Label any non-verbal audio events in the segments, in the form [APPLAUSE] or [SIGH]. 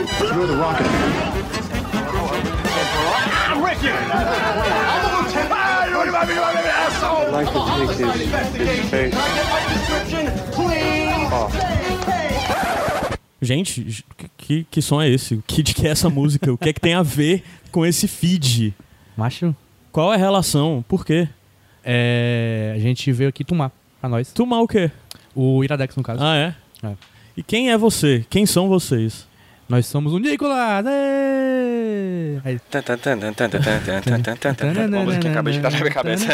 You're the rocket man. I'm with you. I'm a lieutenant. Ah, you want to asshole? I'd like to take his, his face Gente, que, que som é esse? Que, de que é essa música? O que é que tem a ver com esse feed? Macho, Qual é a relação? Por quê? é, a gente veio aqui tomar pra nós. Tomar o quê? O Iradex, no caso. Ah, é? É. E quem é você? Quem são vocês? Nós somos o Nicolas! Aí. Música que acabei de dar na minha cabeça.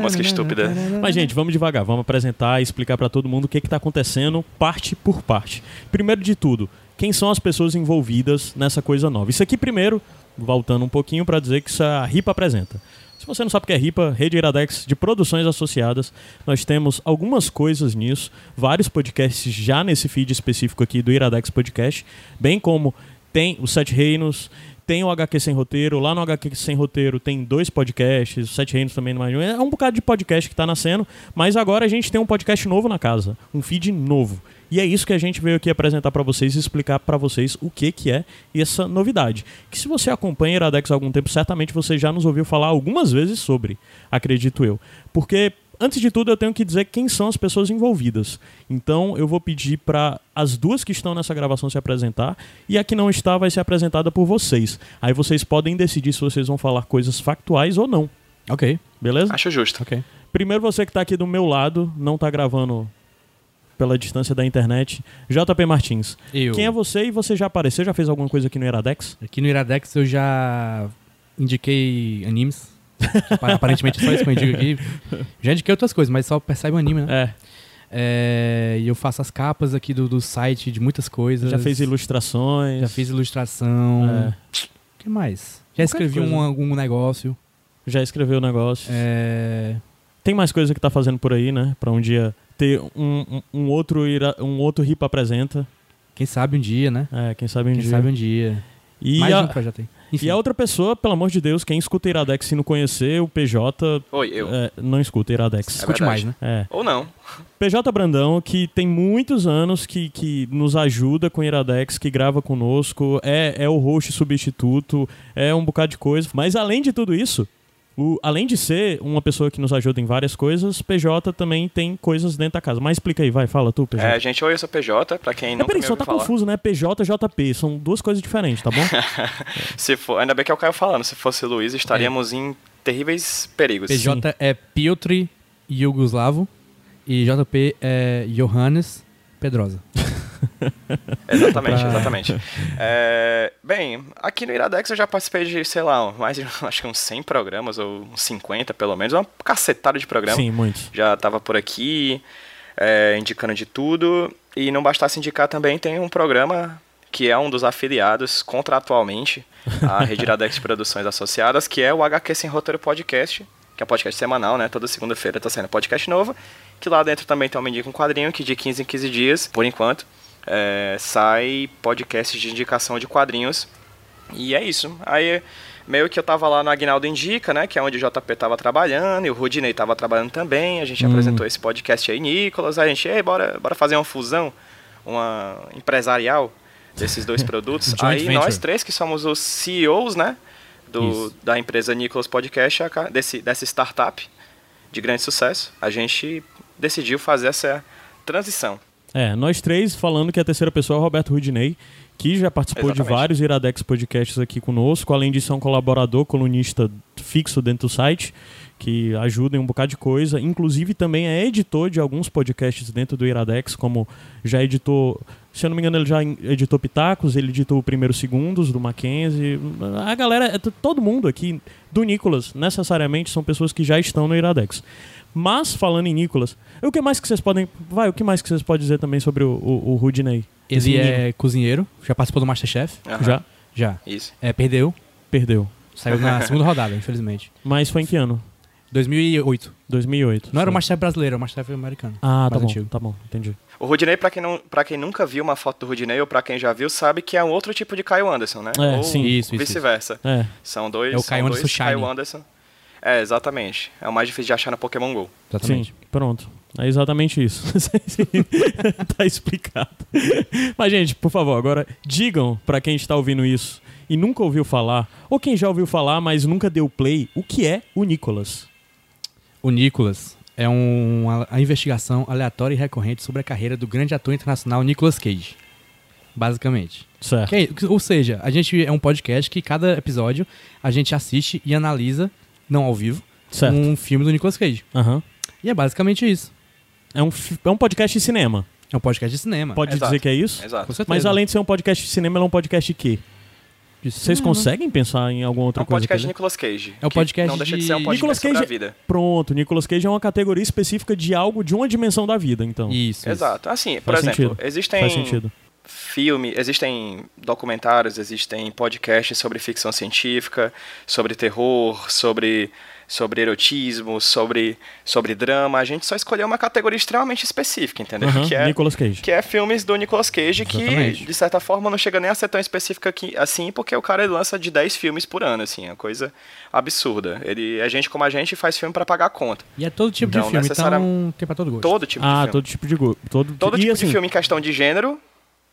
Música estúpida. Mas, gente, vamos devagar. Vamos apresentar e explicar pra todo mundo o que está acontecendo, parte por parte. Primeiro de tudo, quem são as pessoas envolvidas nessa coisa nova? Isso aqui, primeiro, voltando um pouquinho pra dizer que isso a RIPA apresenta. Se você não sabe o que é RIPA, Rede Iradex de Produções Associadas, nós temos algumas coisas nisso, vários podcasts já nesse feed específico aqui do Iradex Podcast, bem como tem o Sete Reinos, tem o HQ Sem Roteiro, lá no HQ Sem Roteiro tem dois podcasts, Sete Reinos também no mais. É um bocado de podcast que tá nascendo, mas agora a gente tem um podcast novo na casa, um feed novo. E é isso que a gente veio aqui apresentar pra vocês e explicar pra vocês o que que é essa novidade. Que se você acompanha Iradex há algum tempo, certamente você já nos ouviu falar algumas vezes sobre, acredito eu. Porque antes de tudo eu tenho que dizer quem são as pessoas envolvidas. Então eu vou pedir para as duas que estão nessa gravação se apresentar e a que não está vai ser apresentada por vocês. Aí vocês podem decidir se vocês vão falar coisas factuais ou não. Ok, Beleza? Acho justo. ok. Primeiro você que tá aqui do meu lado, não tá gravando pela distância da internet, JP Martins. Eu. Quem é você e você já apareceu? Já fez alguma coisa aqui no Iradex? Aqui no Iradex eu já indiquei animes. Apa- Aparentemente é só isso que eu indico aqui. Já indiquei outras coisas, mas só percebe o anime, né? É. É, E eu faço as capas aqui do, do site de muitas coisas. Já fez ilustrações? Já fiz ilustração. É. O que mais? Já escrevi coisa. um, algum negócio. Já escreveu o negócio? É... Tem mais coisa que tá fazendo por aí, né? Pra um dia ter um, um, um outro ira, um outro Ripa apresenta. Quem sabe um dia, né? É, quem sabe um Quem dia. sabe um dia. E, Mais a, um projeto aí. Enfim, e a outra pessoa, pelo amor de Deus, quem escuta Iradex se não conhecer, o PJ Oi, eu. é, não escuta Iradex. escute é mais, verdade. né? É. Ou não. PJ Brandão, que tem muitos anos que, que nos ajuda com Iradex, que grava conosco, é, é o host substituto, é um bocado de coisa. Mas além de tudo isso, o- além de ser uma pessoa que nos ajuda em várias coisas, PJ também tem coisas dentro da casa. Mas explica aí, vai, fala tu, PJ. É, gente, oi, eu sou PJ, pra quem É, não peraí, me só tá falar. confuso, né? PJ e JP, são duas coisas diferentes, tá bom? [LAUGHS] Se for, ainda bem que é o Caio falando, se fosse Luiz, estaríamos em terríveis perigos. PJ é Piotr Yugoslavo e JP é Johannes Pedrosa. [LAUGHS] [LAUGHS] Exatamente, exatamente. [LAUGHS] É, bem, aqui no Iradex eu já participei de, sei lá, mais de [LAUGHS] acho que uns 100 programas, ou uns 50 pelo menos, uma cacetada de programa. Sim, muitos. Já tava por aqui, é, indicando de tudo. E não bastasse indicar também, tem um programa que é um dos afiliados contratualmente à Rede Iradex Produções Associadas, que é o HQ Sem Roteiro Podcast, que é um podcast semanal, né? Toda segunda-feira tá saindo podcast novo. Que lá dentro também tem um Indica um Quadrinho, que de 15 em 15 dias, por enquanto, é, sai podcast de indicação de quadrinhos. E é isso. Aí meio que eu tava lá no Agnaldo Indica, né? Que é onde o JP tava trabalhando, e o Rudinei tava trabalhando também. A gente apresentou esse podcast aí, Nicolas. Aí a gente, ei, bora, bora fazer uma fusão, uma empresarial desses dois produtos. [LAUGHS] Aí venture. nós três, que somos os CEOs, né? Do, Isso. da empresa Nicolas Podcast, desse, dessa startup de grande sucesso, a gente decidiu fazer essa transição. É, nós três falando que a terceira pessoa é o Roberto Rudinei, que já participou de Exatamente. vários Iradex podcasts aqui conosco, além de ser um colaborador, colunista fixo dentro do site, que ajuda em um bocado de coisa. Inclusive também é editor de alguns podcasts dentro do Iradex, como já editou, se eu não me engano, ele já editou Pitacos, ele editou o Primeiro Segundos do Mackenzie. A galera, é todo mundo aqui do Nicolas, necessariamente, são pessoas que já estão no Iradex. Mas, falando em Nicolas, o que mais que vocês podem. Vai, o que mais que vocês podem dizer também sobre o, o, o Rudinei? Ele é cozinheiro, já participou do Masterchef. Aham, Já Já. Isso. É, perdeu. perdeu. Saiu na [LAUGHS] segunda rodada, infelizmente. Mas foi em que ano? 2008. 2008. Não era o. Masterchef brasileiro, era o Masterchef americano. Ah, tá bom, antigo. tá bom, entendi. O Rudinei, pra quem, não, pra quem nunca viu uma foto do Rudinei, ou pra quem já viu, sabe que é um outro tipo de Caio Anderson, né? É, ou sim. Isso, isso, vice-versa. É. São dois, É o são Caio dois Anderson Caio. Anderson. É, exatamente. É o mais difícil de achar no Pokémon GO. Exatamente. Sim, pronto. É exatamente isso. [LAUGHS] tá explicado. Mas, gente, por favor, agora digam pra quem está ouvindo isso e nunca ouviu falar, ou quem já ouviu falar, mas nunca deu play, o que é o Nicolas? O Nicolas é um, a, a investigação aleatória e recorrente sobre a carreira do grande ator internacional Nicolas Cage. Basicamente. Certo. Que é- ou seja, a gente é um podcast que cada episódio a gente assiste e analisa, não ao vivo, Certo. um filme do Nicolas Cage. Aham. E é basicamente isso. É, um, é um podcast de cinema. É um podcast de cinema. Pode Exato. dizer que é isso? Exato. Mas além de ser um podcast de cinema, ele é um podcast de quê? De Vocês conseguem pensar em alguma É outra um coisa? podcast que de ele- Nicolas Cage. É o que podcast Não deixa de ser um de- podcast Nicolas sobre Cage- a vida. Pronto, Nicolas Cage é uma categoria específica de algo de uma dimensão da vida, então. Isso. isso. Exato. Assim, por Faz exemplo, sentido. existem Faz sentido. Filme, existem documentários, existem podcasts sobre ficção científica, sobre terror, sobre sobre erotismo, sobre sobre drama. A gente só escolheu uma categoria extremamente específica, entendeu? Aham, Que é Nicolas Cage. que é filmes do Nicolas Cage que Exatamente. de certa forma não chega nem a ser tão específica que, assim, porque o cara lança de 10 filmes por ano, assim, é uma coisa absurda. Ele é gente como a gente faz filme pra pagar a conta. E é todo tipo Não de filme, necessariamente- então tem pra todo gosto. Todo tipo Ah, de filme. todo tipo de gosto. Todo, Todo e tipo assim, de filme em questão de gênero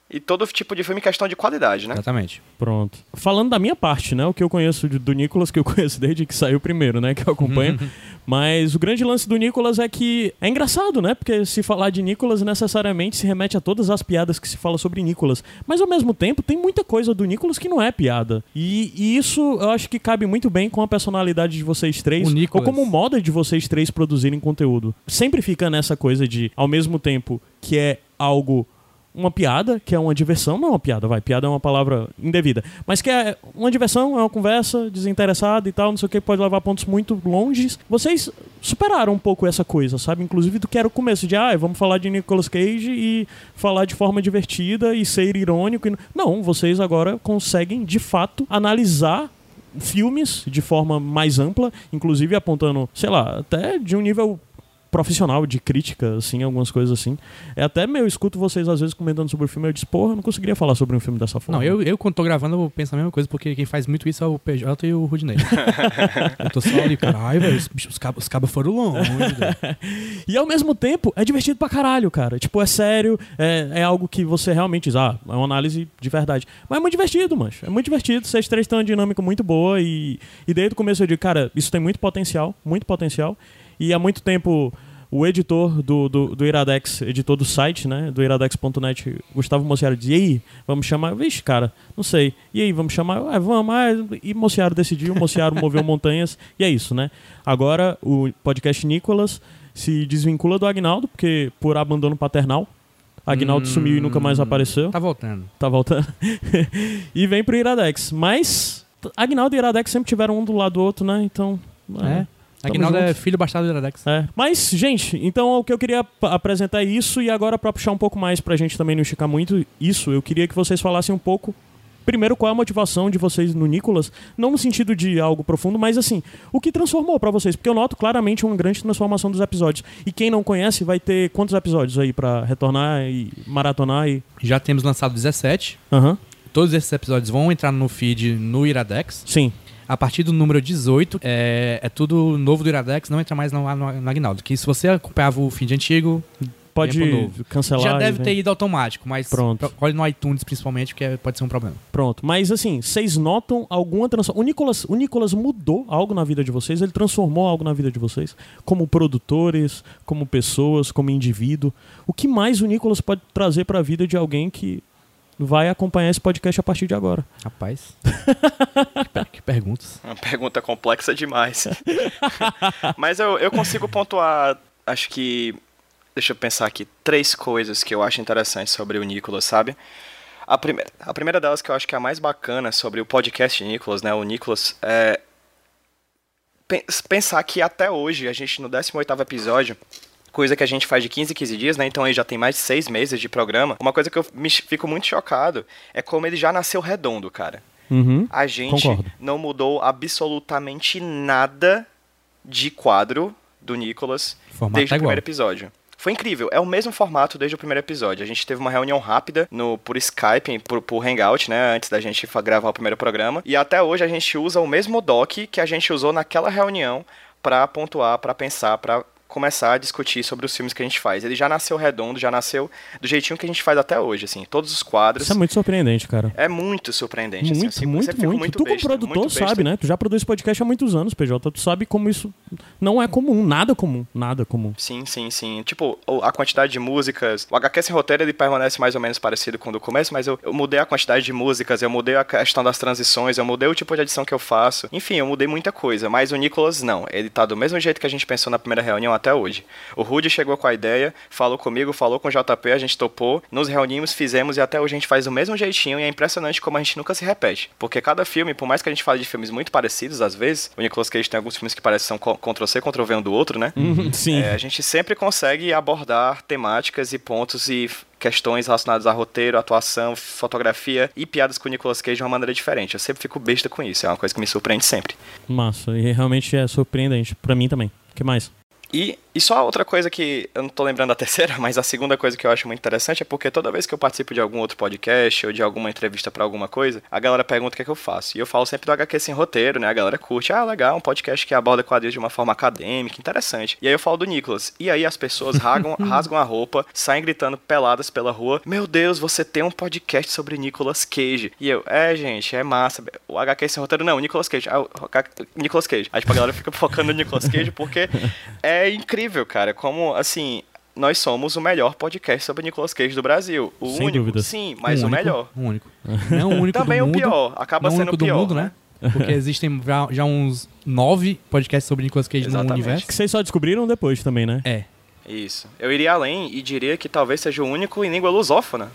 e todo tipo de filme questão de qualidade, né? Exatamente. Pronto. Falando da minha parte, né? O que eu conheço de- do Nicolas, que eu [LAUGHS] conheço desde que saiu primeiro, né? Que eu acompanho. [LAUGHS] Mas o grande lance do Nicolas é que é engraçado, né? Porque se falar de Nicolas necessariamente se remete a todas as piadas que se fala sobre Nicolas. Mas ao mesmo tempo, tem muita coisa do Nicolas que não é piada. E, e isso eu acho que cabe muito bem com a personalidade de vocês três. O Nicolas- Ou como moda de vocês três produzirem conteúdo. Sempre fica nessa coisa de, ao mesmo tempo que é algo uma piada, que é uma diversão, não é uma piada, vai, piada é uma palavra indevida, mas que é uma diversão, é uma conversa desinteressada e tal, não sei o que, pode levar pontos muito longes. Vocês superaram um pouco essa coisa, sabe? Inclusive do que era o começo de, ah, vamos falar de Nicolas Cage e falar de forma divertida e ser irônico. E... Não, vocês agora conseguem, de fato, analisar filmes de forma mais ampla, inclusive apontando, sei lá, até de um nível profissional de crítica, assim, algumas coisas assim. É até meio, eu escuto vocês às vezes comentando sobre o filme, eu disse, porra, eu não conseguiria falar sobre um filme dessa forma. Não, eu, eu quando tô gravando eu penso a mesma coisa, porque quem faz muito isso é o PJ e o Rudney. [LAUGHS] eu tô só ali, caralho, velho, os, os cabos os cabos foram longe. [LAUGHS] E ao mesmo tempo, é divertido pra caralho, cara. Tipo, é sério, é, é algo que você realmente diz, ah, é uma análise de verdade. Mas é muito divertido, mancho. É muito divertido. Vocês três têm uma dinâmica muito boa e, e desde o começo eu digo, cara, isso tem muito potencial, muito potencial. E há muito tempo o editor do, do, do Iradex, editor do site, né, do iradex.net, Gustavo Mociaro, dizia, e aí, vamos chamar? Vixe, cara, não sei. E aí, vamos chamar? Ah, vamos. Ah, e Mociaro decidiu, Mociaro [LAUGHS] moveu montanhas, e é isso, né? Agora, o podcast Nicolas se desvincula do Agnaldo, porque por abandono paternal. Agnaldo Hum, sumiu e nunca mais apareceu. Tá voltando. Tá voltando. [LAUGHS] e vem pro Iradex. Mas Agnaldo e Iradex sempre tiveram um do lado do outro, né? Então. É. Tamo Aguinaldo é filho bastardo do Iradex. É. Mas, gente, então o que eu queria apresentar é isso e agora pra puxar um pouco mais pra gente também não esticar muito isso, eu queria que vocês falassem um pouco Primeiro, qual é a motivação de vocês no Nicolas? Não no sentido de algo profundo, mas assim, o que transformou pra vocês? Porque eu noto claramente uma grande transformação dos episódios. E quem não conhece vai ter quantos episódios aí pra retornar e maratonar e. Já temos lançado 17. Aham. Todos esses episódios vão entrar no feed no Iradex. Sim. A partir do número 18, é, é tudo novo do Iradex, não entra mais no, no, no Agnaldo. Que se você acompanhava o feed antigo, Pode cancelar. já deve ter ido automático, mas Pronto. olhe no iTunes principalmente, que é- pode ser um problema. Pronto. Mas assim, vocês notam alguma transformação? O Nicolas, o Nicolas mudou algo na vida de vocês? Ele transformou algo na vida de vocês? Como produtores, como pessoas, como indivíduo? O que mais o Nicolas pode trazer para a vida de alguém que vai acompanhar esse podcast a partir de agora? Rapaz. [LAUGHS] que, per- que perguntas. Uma pergunta complexa demais. [LAUGHS] Mas eu, eu consigo pontuar, acho que. Deixa eu pensar aqui, três coisas que eu acho interessantes sobre o Nicolas, sabe? A primeira, a primeira delas que eu acho que é a mais bacana sobre o podcast de Nicolas, né? O Nicolas é. pen- Pensar que até hoje, a gente no 18 episódio, coisa que a gente faz de 15 em 15 dias, né? Então aí já tem mais de seis meses de programa. Uma coisa que eu me fico muito chocado é como ele já nasceu redondo, cara. Uhum. A gente Concordo. não mudou absolutamente nada de quadro do Nicolas Formato desde tá o primeiro episódio. Foi incrível. É o mesmo formato desde o primeiro episódio. A gente teve uma reunião rápida no por Skype, por, por Hangout, né? Antes da gente gravar o primeiro programa. E até hoje a gente usa o mesmo doc que a gente usou naquela reunião pra pontuar, pra pensar, pra começar a discutir sobre os filmes que a gente faz. Ele já nasceu redondo, já nasceu do jeitinho que a gente faz até hoje, assim. Todos os quadros. Isso é muito surpreendente, cara. É muito surpreendente. assim, Muito, sempre- muito, sempre fico muito. Tu, como produtor, muito sabe, né? Tu já produz podcast há muitos anos, PJ. Tu sabe como isso não é comum. Nada comum. Nada comum. Sim, sim, sim. Tipo, a quantidade de músicas. O HQ sem roteiro ele permanece mais ou menos parecido com o do começo, mas eu, eu mudei a quantidade de músicas, eu mudei a questão das transições, eu mudei o tipo de edição que eu faço. Enfim, eu mudei muita coisa. Mas o Nicolas não. Ele tá do mesmo jeito que a gente pensou na primeira reunião até hoje. O Rudy chegou com a ideia, falou comigo, falou com o JP, a gente topou, nos reunimos, fizemos e até hoje a gente faz do mesmo jeitinho e é impressionante como a gente nunca se repete. Porque cada filme, por mais que a gente fale de filmes muito parecidos às vezes, o Nicolas Cage tem alguns filmes que parecem são Ctrl-C, Ctrl-V um do outro, né? Sim. É, a gente sempre consegue abordar temáticas e pontos e questões relacionadas a roteiro, atuação, fotografia e piadas com o Nicolas Cage de uma maneira diferente. Eu sempre fico besta com isso, é uma coisa que me surpreende sempre. Massa. E realmente é surpreendente. Pra mim também. O que mais? E, e só outra coisa que eu não tô lembrando a [LAUGHS] terceira, mas a segunda coisa que eu acho muito interessante é porque toda vez que eu participo de algum outro podcast ou de alguma entrevista pra alguma coisa, a galera pergunta o que é que eu faço. E eu falo sempre do HQ sem roteiro, né? A galera curte, ah, legal, um podcast que aborda quadrinhos de uma forma acadêmica, interessante. E aí eu falo do Nicolas. E aí as pessoas rasgam, [LAUGHS] rasgam a roupa, saem gritando peladas pela rua: Meu Deus, você tem um podcast sobre Nicolas Cage. E eu, é, gente, é massa. O HQ sem roteiro, não, o Nicolas Cage. Ah, o Nicolas Cage. Aí tipo, a galera fica focando no Nicolas Cage porque [LAUGHS] é incrível, cara, como assim. Nós somos o melhor podcast sobre Nicolas Cage do Brasil. O Sem único, dúvidas. sim, mas Um o único, melhor. Um único. [LAUGHS] Não o único Também do o mundo. pior. Acaba o sendo o pior. do mundo, né? Porque existem já, já uns nove podcasts sobre Nicolas Cage no Exatamente. universo. Que vocês só descobriram depois também, né? É. Isso. Eu iria além e diria que talvez seja o único em língua lusófona.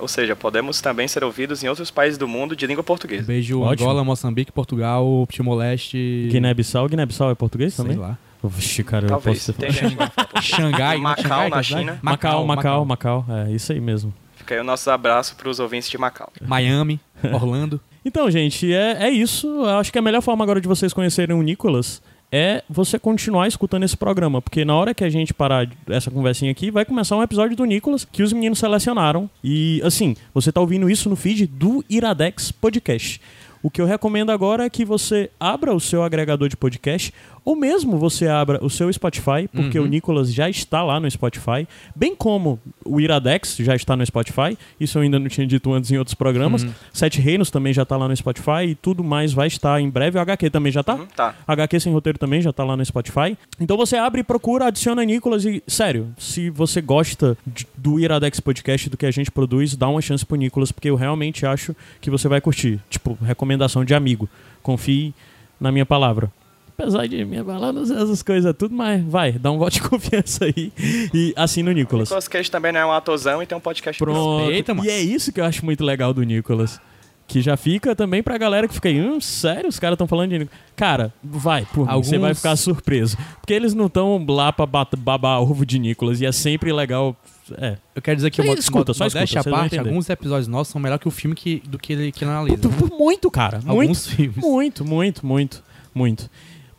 Ou seja, podemos também ser ouvidos em outros países do mundo de língua portuguesa. Beijo Ótimo. Angola, Moçambique, Portugal, Timor-Leste. Guiné-Bissau. Guiné-Bissau é português Sei também? lá. Vixe, cara, eu Talvez. posso ter... Tem gente. Xangai, né? Macau, Xangai, na? China. Macau, Macau, Macau. É, isso aí mesmo. Fica aí o nosso abraço para os ouvintes de Macau. Miami, [LAUGHS] Orlando. Então, gente, é, é isso. Eu acho que a melhor forma agora de vocês conhecerem o Nicolas é você continuar escutando esse programa, porque na hora que a gente parar essa conversinha aqui, vai começar um episódio do Nicolas que os meninos selecionaram. E, assim, você tá ouvindo isso no feed do Iradex Podcast. O que eu recomendo agora é que você abra o seu agregador de podcast, ou mesmo você abra o seu Spotify, porque o Nicolas já está lá no Spotify, bem como o Iradex já está no Spotify. Isso eu ainda não tinha dito antes em outros programas. Sete Reinos também já está lá no Spotify e tudo mais vai estar em breve. O HQ também já está? Uhum, tá. HQ sem roteiro também já tá lá no Spotify. Então você abre e procura, adiciona Nicolas e, sério, se você gosta de- do Iradex Podcast, do que a gente produz, dá uma chance pro Nicolas, porque eu realmente acho que você vai curtir. Tipo, recomendação de amigo. Confie na minha palavra. Apesar de minha palavra, não sei essas coisas tudo, mas vai, dá um voto de [LAUGHS] confiança aí e assina o Nicolas. Nicolas Cage também não é um atorzão e tem um podcast Pronto. Respeita, e é isso que eu acho muito legal do Nicolas. Que já fica também pra galera que fica aí, hum, sério, os caras estão falando de Nicolas. Cara, vai, por mim, você Alguns- vai ficar surpreso. Porque eles não estão lá pra babar ovo de Nicolas e é sempre legal. É. Eu quero dizer que Só mo- escuta, só escuta, vão parte, alguns episódios nossos são melhor que o filme que, do que ele, que ele analisa. né? Muito, cara. Muito. Alguns filmes. Muito, muito, muito, muito.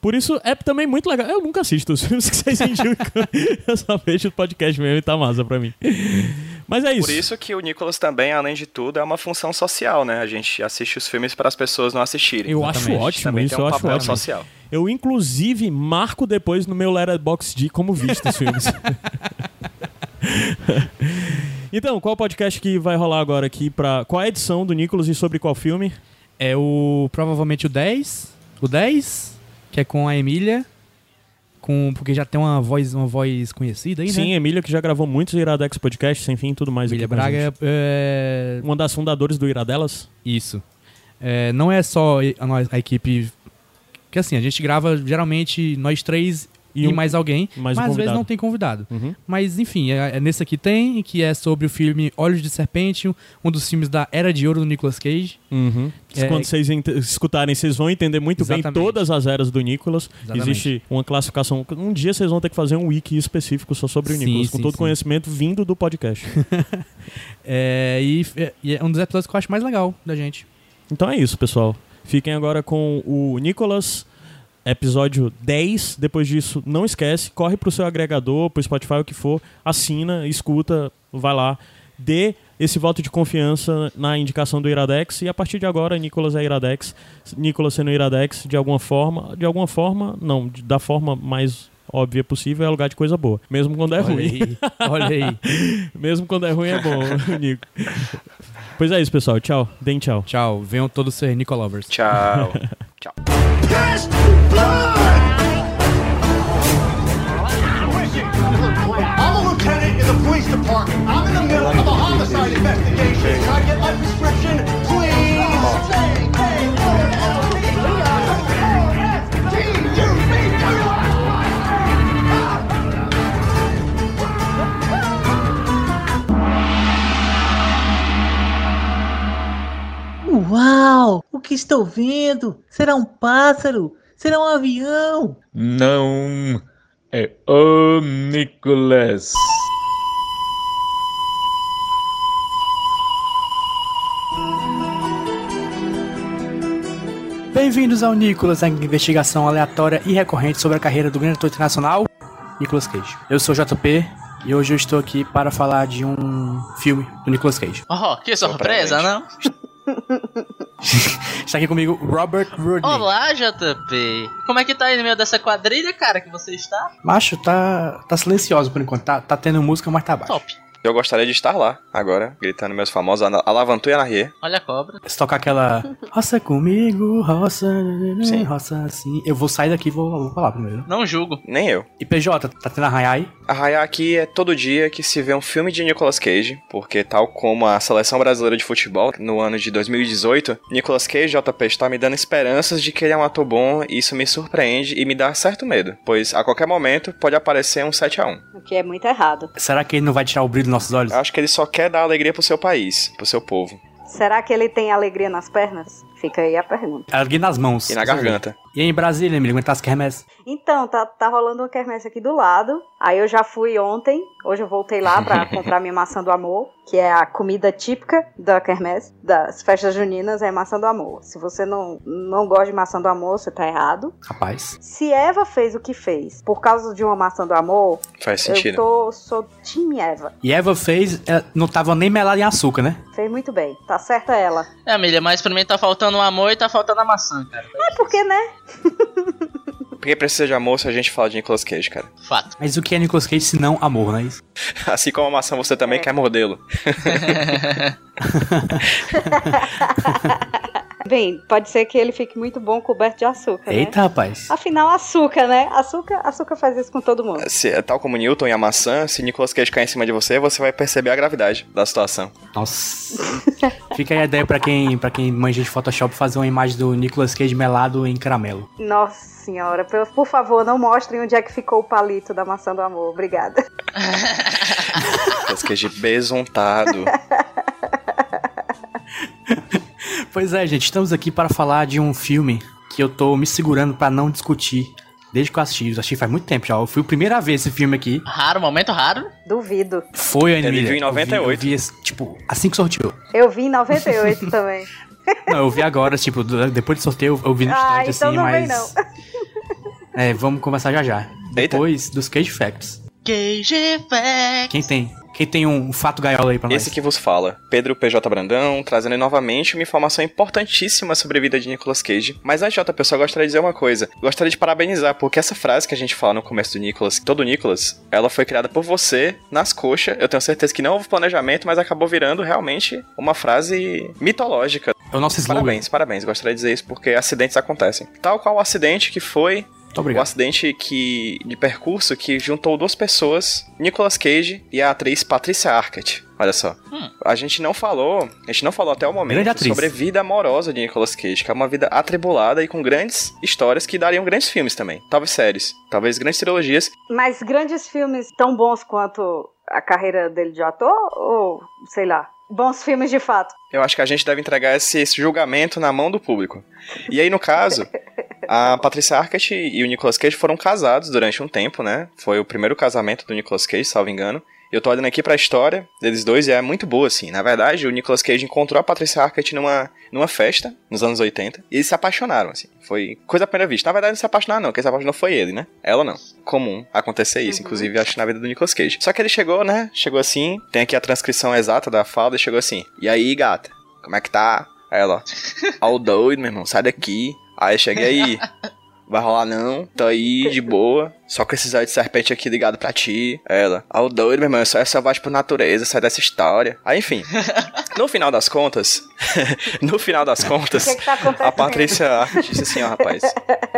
Por isso é também muito legal. Eu nunca assisto os filmes que vocês indicam. Eu só vejo o podcast mesmo e tá massa pra mim. Mas é isso. Por isso que o Nicolas também, além de tudo, é uma função social, né? A gente assiste os filmes para as pessoas não assistirem. Eu acho Exatamente. ótimo, também isso tem um eu acho papel ótimo. social. Eu, inclusive, marco depois no meu Letterboxd como visto os filmes. [LAUGHS] então, qual podcast que vai rolar agora aqui pra... Qual a edição do Nicolas e sobre qual filme? É o. Provavelmente o 10. O 10, que é com a Emília. Com, porque já tem uma voz, uma voz conhecida aí, Sim, né? Emília, que já gravou muitos Iradex podcasts, sem fim e tudo mais. Emília a Braga é, é, Uma das fundadoras do Iradelas. Isso. É, não é só a, nós- a equipe. Que assim, a gente grava geralmente nós três e, E um- mais alguém, mais um mas às vezes não tem convidado. Uhum. Mas enfim, é, é nesse aqui tem, que é sobre o filme Olhos de Serpente, um- um dos filmes da Era de Ouro do Nicolas Cage. Uhum. É- Quando vocês escutarem, vocês vão entender muito bem Exatamente. todas as eras do Nicolas. Exatamente. Existe uma classificação. Um dia vocês vão ter que fazer um wiki específico só sobre o Sim, Nicolas, com sim, todo sim. conhecimento vindo do podcast. [LAUGHS] É, e, é- e é um dos episódios que eu acho mais legal da gente. Então é isso, pessoal. Fiquem agora com o Nicolas episódio 10. Depois disso, não esquece, corre pro seu agregador, pro Spotify, o que for, assina, escuta, vai lá, dê esse voto de confiança na indicação do Iradex e a partir de agora Nicolas é Iradex, Nicolas sendo Iradex de alguma forma, de alguma forma, não, da forma mais óbvia possível é lugar de coisa boa, mesmo quando é Olha ruim. aí, olha aí. [LAUGHS] mesmo quando é ruim é bom, [LAUGHS] Nico. Pois é isso, pessoal. Tchau. Deem tchau. Tchau, venham todos ser Nicolovers. Tchau. [LAUGHS] Tchau. Yes, blood! I'm a lieutenant in the police department. I'm in the middle of a homicide investigation. Uau! O que estou vendo? Será um pássaro? Será um avião? Não. É o Nicholas. Bem-vindos ao Nicolas, a investigação aleatória e recorrente sobre a carreira do grande ator internacional, Nicolas Cage. Eu sou o JP e hoje eu estou aqui para falar de um filme do Nicolas Cage. Oh, que surpresa, não? [LAUGHS] [LAUGHS] Está aqui comigo Robert Rodney. Olá, JP. Como é que tá aí no meio dessa quadrilha, cara, que você está? Macho, tá, tá silencioso por enquanto. Tá, tá tendo música, mas tá baixo. Top. Eu gostaria de estar lá, agora, gritando meus famosos Ala- Alavantu e Anarrier. Olha a cobra. Se tocar aquela [LAUGHS] roça comigo, roça, Sim. roça assim. Eu vou sair daqui e vou, vou falar primeiro. Não julgo. Nem eu. E PJ, tá tendo arranhar aí? Arraiar aqui é todo dia que se vê um filme de Nicolas Cage, porque tal como a seleção brasileira de futebol no ano de 2018, Nicolas Cage JP está me dando esperanças de que ele é um ator bom e isso me surpreende e me dá certo medo, pois a qualquer momento pode aparecer um 7 a 1. O que é muito errado. Será que ele não vai tirar o brilho nossos olhos? Eu acho que ele só quer dar alegria pro seu país, pro seu povo Será que ele tem alegria nas pernas? Fica aí a pergunta. Alguém nas mãos. e na garganta. E aí em Brasília, Emílio, aguentar as quermesses? Então, tá, tá rolando uma quermesse aqui do lado. Aí eu já fui ontem. Hoje eu voltei lá pra [LAUGHS] comprar minha maçã do amor, que é a comida típica da quermesse, das festas juninas, é maçã do amor. Se você não, não gosta de maçã do amor, você tá errado. Rapaz. Se Eva fez o que fez por causa de uma maçã do amor, Faz eu sentido. tô, sou time Eva. E Eva fez, ela não tava nem melada em açúcar, né? Fez muito bem. Tá certa ela. É, Amelia, mas pra mim tá faltando o amor e tá faltando a maçã, cara. É porque, né? [LAUGHS] Porque precisa de amor se a gente fala de Nicolas Cage, cara. Fato. Mas o que é Nicolas Cage se não amor, não é isso? [LAUGHS] Assim como a maçã, você também É. quer mordê-lo. [LAUGHS] Bem, pode ser que ele fique muito bom coberto de açúcar, né? Eita, rapaz. Afinal, açúcar, né? Açúcar, açúcar faz isso com todo mundo. Se, é tal como Newton e a maçã, se Nicolas Cage cair em cima de você, você vai perceber a gravidade da situação. Nossa. Fica aí a ideia pra quem, pra quem manja de Photoshop fazer uma imagem do Nicolas Cage melado em caramelo. Nossa senhora, por, por favor, não mostrem onde é que ficou o palito da maçã do amor. Obrigada. Nicolas Cage besuntado. [LAUGHS] Pois é, gente, estamos aqui para falar de um filme que eu tô me segurando pra não discutir desde que eu assisti. Eu assisti faz muito tempo já. Eu fui a primeira vez esse filme aqui. Raro, momento raro. Duvido. Foi, Ele Emília. viu em Eu vi- 98. Eu vi, esse, tipo, assim que sorteou. Eu vi em 98 também. [LAUGHS] Não, eu vi agora, tipo, depois do sorteio eu vi no Ah, instante, então assim, não vem mas... não. [LAUGHS] É, vamos conversar já já. Eita. Depois dos Cage Facts. Cage Facts. Quem tem? Quem tem um fato gaiola aí pra nós? Esse que vos fala, Pedro PJ Brandão, trazendo novamente uma informação importantíssima sobre a vida de Nicolas Cage. Mas antes outra pessoa, gostaria de dizer uma coisa. Gostaria de parabenizar, porque essa frase que a gente fala no começo do Nicolas, todo Nicolas, ela foi criada por você, nas coxas. Eu tenho certeza que não houve planejamento, mas acabou virando realmente uma frase mitológica. É o nosso slogan. Parabéns, parabéns. Gostaria de dizer isso porque acidentes acontecem. Tal qual o acidente que foi Obrigado. acidente que, de percurso que juntou duas pessoas, Nicolas Cage e a atriz Patricia Arquette. Olha só. Hum. A gente não falou, a gente não falou até o momento sobre a vida amorosa de Nicolas Cage, que é uma vida atribulada e com grandes histórias que dariam grandes filmes também. Talvez séries, talvez grandes trilogias. Mas grandes filmes tão bons quanto a carreira dele de ator? Ou, sei lá, bons filmes de fato? Eu acho que a gente deve entregar esse, esse julgamento na mão do público. E aí, no caso, a Patricia Arquette e o Nicolas Cage foram casados durante um tempo, né? Foi o primeiro casamento do Nicolas Cage, salvo engano. Eu tô olhando aqui pra história deles dois e é muito boa, assim. Na verdade, o Nicolas Cage encontrou a Patricia Arquette numa, numa festa, nos anos 80, e eles se apaixonaram, assim. Foi coisa à primeira vista. Na verdade, não se apaixonaram, não. Quem se apaixonou foi ele, né? Ela não. Comum acontecer isso, inclusive, acho na vida do Nicolas Cage. Só que ele chegou, né? Chegou assim, tem aqui a transcrição exata da fala, e chegou assim. E aí, gata, como é que tá? Aí ela, ó, doido, meu irmão, sai daqui. Aí cheguei aí. Vai rolar não, tô aí de boa. Só com esses olhos de serpente aqui ligado pra ti. Ela, ó, doido, meu irmão, eu só é selvagem por natureza, sai dessa história. Aí, enfim, [LAUGHS] no final das contas, [LAUGHS] no final das contas, O que que tá a Patrícia disse assim, ó, rapaz,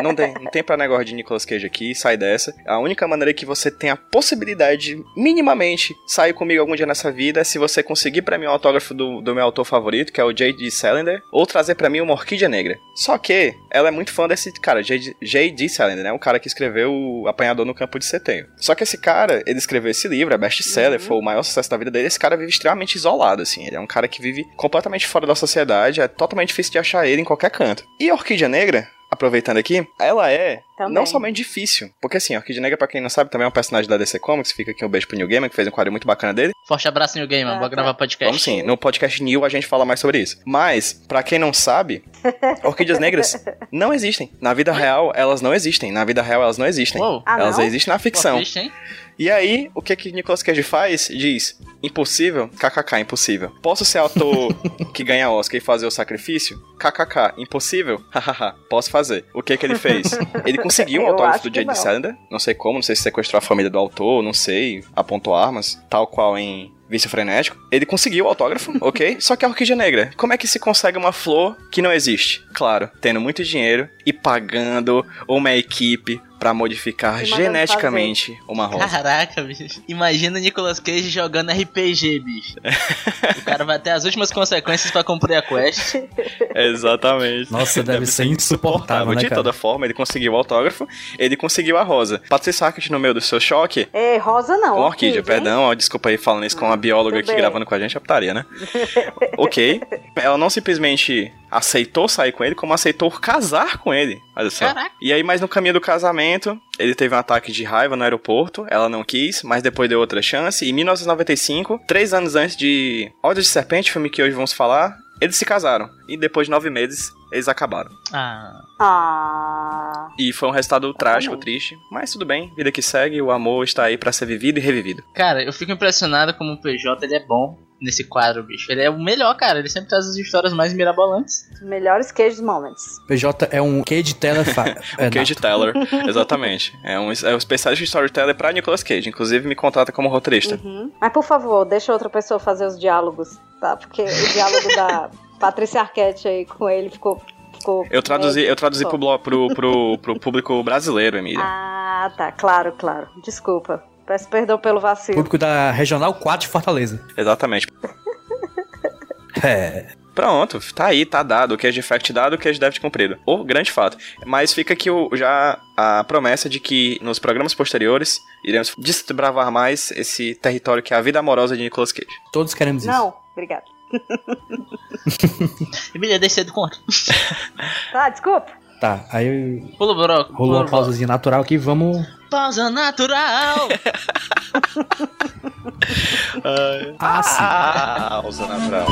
não tem, não tem pra negócio de Nicolas Cage aqui, sai dessa. A única maneira que você tem a possibilidade de, minimamente, sair comigo algum dia nessa vida é se você conseguir pra mim o autógrafo do, do meu autor favorito, que é o J.D. Salinger, ou trazer pra mim uma orquídea negra. Só que ela é muito fã desse cara, J.D. Salinger, né? O cara que escreveu o Apanhador no Campo de Setembro. Só que esse cara, ele escreveu esse livro, é best-seller, foi o maior sucesso da vida dele. Esse cara vive extremamente isolado, assim. Ele é um cara que vive completamente fora da sociedade, é totalmente difícil de achar ele em qualquer canto. E a Orquídea Negra, aproveitando aqui, ela é Também. não somente difícil, porque assim, a Orquídea Negra, pra quem não sabe, também é um personagem da DC Comics, fica aqui um beijo pro New Gamer, que fez um quadro muito bacana dele. Forte abraço, New Gamer. Ah, Vou tá. gravar podcast. Vamos sim, no podcast New a gente fala mais sobre isso. Mas, pra quem não sabe, [LAUGHS] orquídeas negras não existem. Na vida real, elas não existem. Na vida real, elas não existem. Uou. Ah, elas não? existem na Pô, ficção. triste, hein? E aí, o que que Nicolas Cage faz? Diz, impossível, kkk, impossível. Posso ser ator [LAUGHS] que ganha Oscar e fazer o sacrifício? Kkk, impossível? [LAUGHS] Hahaha, posso fazer. O que que ele fez? Ele conseguiu o [LAUGHS] Eu autógrafo do que J.D. não. Sei como, não sei se sequestrou a família do autor, não sei, apontou armas, tal qual em Vício Frenético. Ele conseguiu o autógrafo, ok? Só que a Orquídea Negra, como é que se consegue uma flor que não existe? Claro, tendo muito dinheiro e pagando uma equipe pra modificar geneticamente uma rosa. Caraca, bicho. Imagina o Nicolas Cage jogando RPG, bicho. o cara vai ter as últimas consequências pra cumprir a quest. [LAUGHS] Exatamente. Nossa, deve ser insuportável, né, De cara? toda forma, ele conseguiu o autógrafo, ele conseguiu a rosa. Patrícia Arquette, no meio do seu choque, Ei, rosa não. com orquídea, hein? perdão, ó, desculpa aí falando isso com uma bióloga tudo aqui gravando com a gente, é putaria, né? ok. [LAUGHS] Ela não simplesmente aceitou sair com ele, como aceitou casar com ele. Olha só. Caraca. E aí, mas no caminho do casamento, ele teve um ataque de raiva no aeroporto, ela não quis, mas depois deu outra chance. E em 1995, três anos antes de Olhos de Serpente, filme que hoje vamos falar, eles se casaram. E depois de nove meses, eles acabaram. Ah. Ah. E foi um resultado trágico, triste. Mas tudo bem, vida que segue, o amor está aí pra ser vivido e revivido. Cara, eu fico impressionado como o PJ ele é bom nesse quadro, bicho. Ele é o melhor, cara. Ele sempre traz as histórias mais mirabolantes. Os melhores queijos moments. PJ é um Cage Teller. [LAUGHS] é, Cage Teller, [LAUGHS] exatamente. É um, é um especialista de storyteller pra Nicolas Cage. Inclusive, me contrata como roteirista. Uhum. Mas por favor, deixa outra pessoa fazer os diálogos, tá? Porque o diálogo da [LAUGHS] Patrícia Arquette aí com ele ficou. ficou Eu traduzi, eu traduzi pro, pro, pro, pro público brasileiro, Emília. Ah, tá. Claro, claro. Desculpa. Peço perdão pelo vacilo. Público da Regional 4 de Fortaleza. Exatamente. [LAUGHS] É. Pronto, tá aí, tá dado. O Cage Effect dado, o Cage Debit cumprido. O grande fato. Mas fica aqui o, já a promessa de que nos programas posteriores iremos desbravar mais esse território que é a vida amorosa de Nicolas Cage. Todos queremos isso. Não, obrigado. [LAUGHS] Emília, deixa do conto. [LAUGHS] Tá, desculpa. Tá, aí Pula, bro. rolou Pula, uma pausazinha natural aqui, vamos. Pausa natural. [LAUGHS] Ah, sim. Ah, usa natural.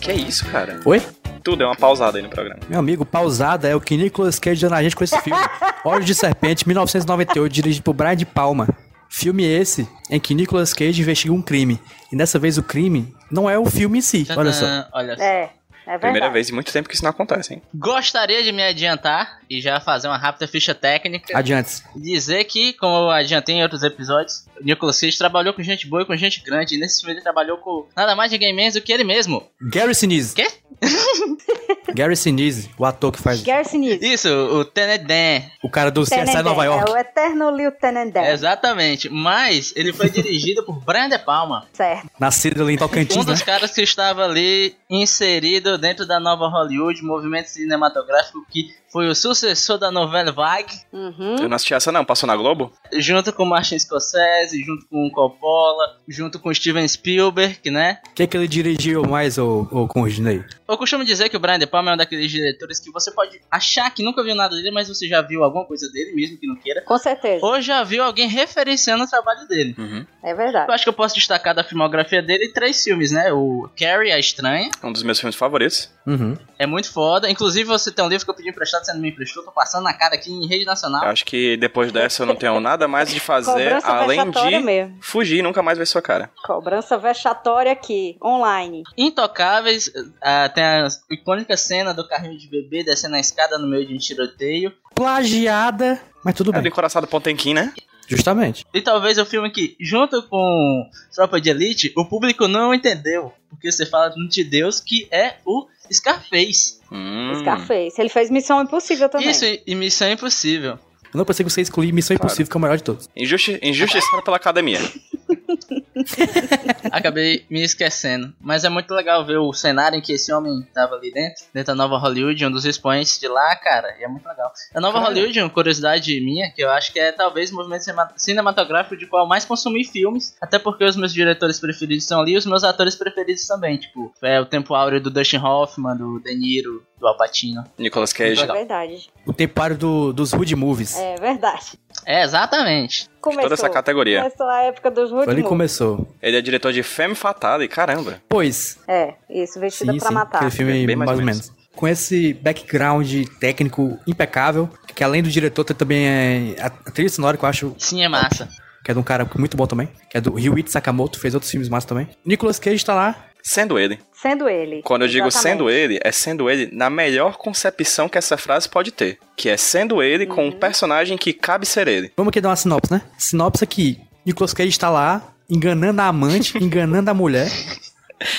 Que isso, cara? Oi? Tudo, é uma pausada aí no programa. Meu amigo, pausada é o que Nicolas Cage deu na gente com esse filme. [LAUGHS] Olhos de Serpente, 1998, dirigido por Brian De Palma. Filme esse em que Nicolas Cage investiga um crime. E dessa vez o crime não é o filme em si, olha só. Olha só. É, é verdade. Primeira vez em muito tempo que isso não acontece, hein? Gostaria de me adiantar e já fazer uma rápida ficha técnica. Adiante. Dizer que, como eu adiantei em outros episódios, o Nicolas Cage trabalhou com gente boa e com gente grande. E nesse filme ele trabalhou com nada mais ninguém menos do que ele mesmo. Gary Sinise. Quê? [LAUGHS] Gary Sinise, o ator que faz Gary Sinise. Isso, o Tenedem. o cara do CSI Nova É York. o eterno Lieutenant Dan. Exatamente. Mas ele foi [LAUGHS] dirigido por Brian De Palma. Certo. Nascido ali em Um Tocantins, né? dos caras que estava ali inserido dentro da nova Hollywood, movimento cinematográfico que foi o sucessor da novela Vague, Uhum. Eu não assisti essa não, passou na Globo? junto com Martin Scorsese, junto com Coppola, junto com Steven Spielberg, né? O que, que ele dirigiu mais, ô, ô Conginei? Eu costumo dizer que o Brian De Palma é um daqueles diretores que você pode achar que nunca viu nada dele, mas você já viu alguma coisa dele, mesmo que não queira. Com certeza. Ou já viu alguém referenciando o trabalho dele. É verdade. Eu acho que eu posso destacar da filmografia dele três filmes, né? O Carrie, a Estranha, Um dos meus filmes favoritos. Uhum. é muito foda. Inclusive, você tem um livro que eu pedi emprestado, você não me emprestou, tô passando na cara aqui em rede nacional. Eu acho que depois dessa eu não tenho nada mais de fazer além de mesmo. fugir e nunca mais ver sua cara. Cobrança vexatória aqui, online. Intocáveis, ah, tem a icônica cena do carrinho de bebê descendo a escada no meio de um tiroteio. Plagiada, mas tudo É bem. do Encoraçado Pontenquim, né? Justamente. E talvez o filme que, junto com Tropa de Elite, o público não entendeu. Porque você fala de Deus que é o Scarface. Hum. Scarface. Ele fez Missão Impossível também. Isso, e Missão Impossível. Eu não pensei que você escolhi Missão Impossível, que é o melhor de todos. Injusti injustiçado pela academia. [LAUGHS] [LAUGHS] Acabei me esquecendo. Mas é muito legal ver o cenário em que esse homem tava ali dentro. Dentro da Nova Hollywood, um dos expoentes de lá, cara. E é muito legal. A Nova Hollywood, uma curiosidade minha, que eu acho que é talvez o movimento cinema- cinematográfico de qual eu mais consumi filmes. Até porque os meus diretores preferidos estão ali e os meus atores preferidos também. Tipo, é o tempo áureo do Dustin Hoffman, do De Niro, do Al Pacino. Nicolas É Cage. Legal. verdade. O tempário do, dos Hood Movies. É verdade. É, exatamente. Começou. Toda essa categoria. Começou a época dos Wood que começou. Ele é diretor de Femme Fatale, caramba. Pois, É, isso, Vestida sim, pra sim. Matar. Aquele filme Bem mais mais, ou menos. menos. Com esse background técnico impecável, que além do diretor tem também é a a trilha sonora que eu acho Sim, é massa. que é de um cara muito bom também, que é do Ryuichi Sakamoto, fez outros filmes massa também. Nicolas Cage tá lá. Sendo ele. Sendo ele. Quando eu digo Exatamente. sendo ele, é sendo ele na melhor concepção que essa frase pode ter. Que é sendo ele com Uhum. um personagem que cabe ser ele. Vamos aqui dar uma sinopse, né? Sinopse aqui. Nicolas Cage tá lá, enganando a amante, [LAUGHS] enganando a mulher.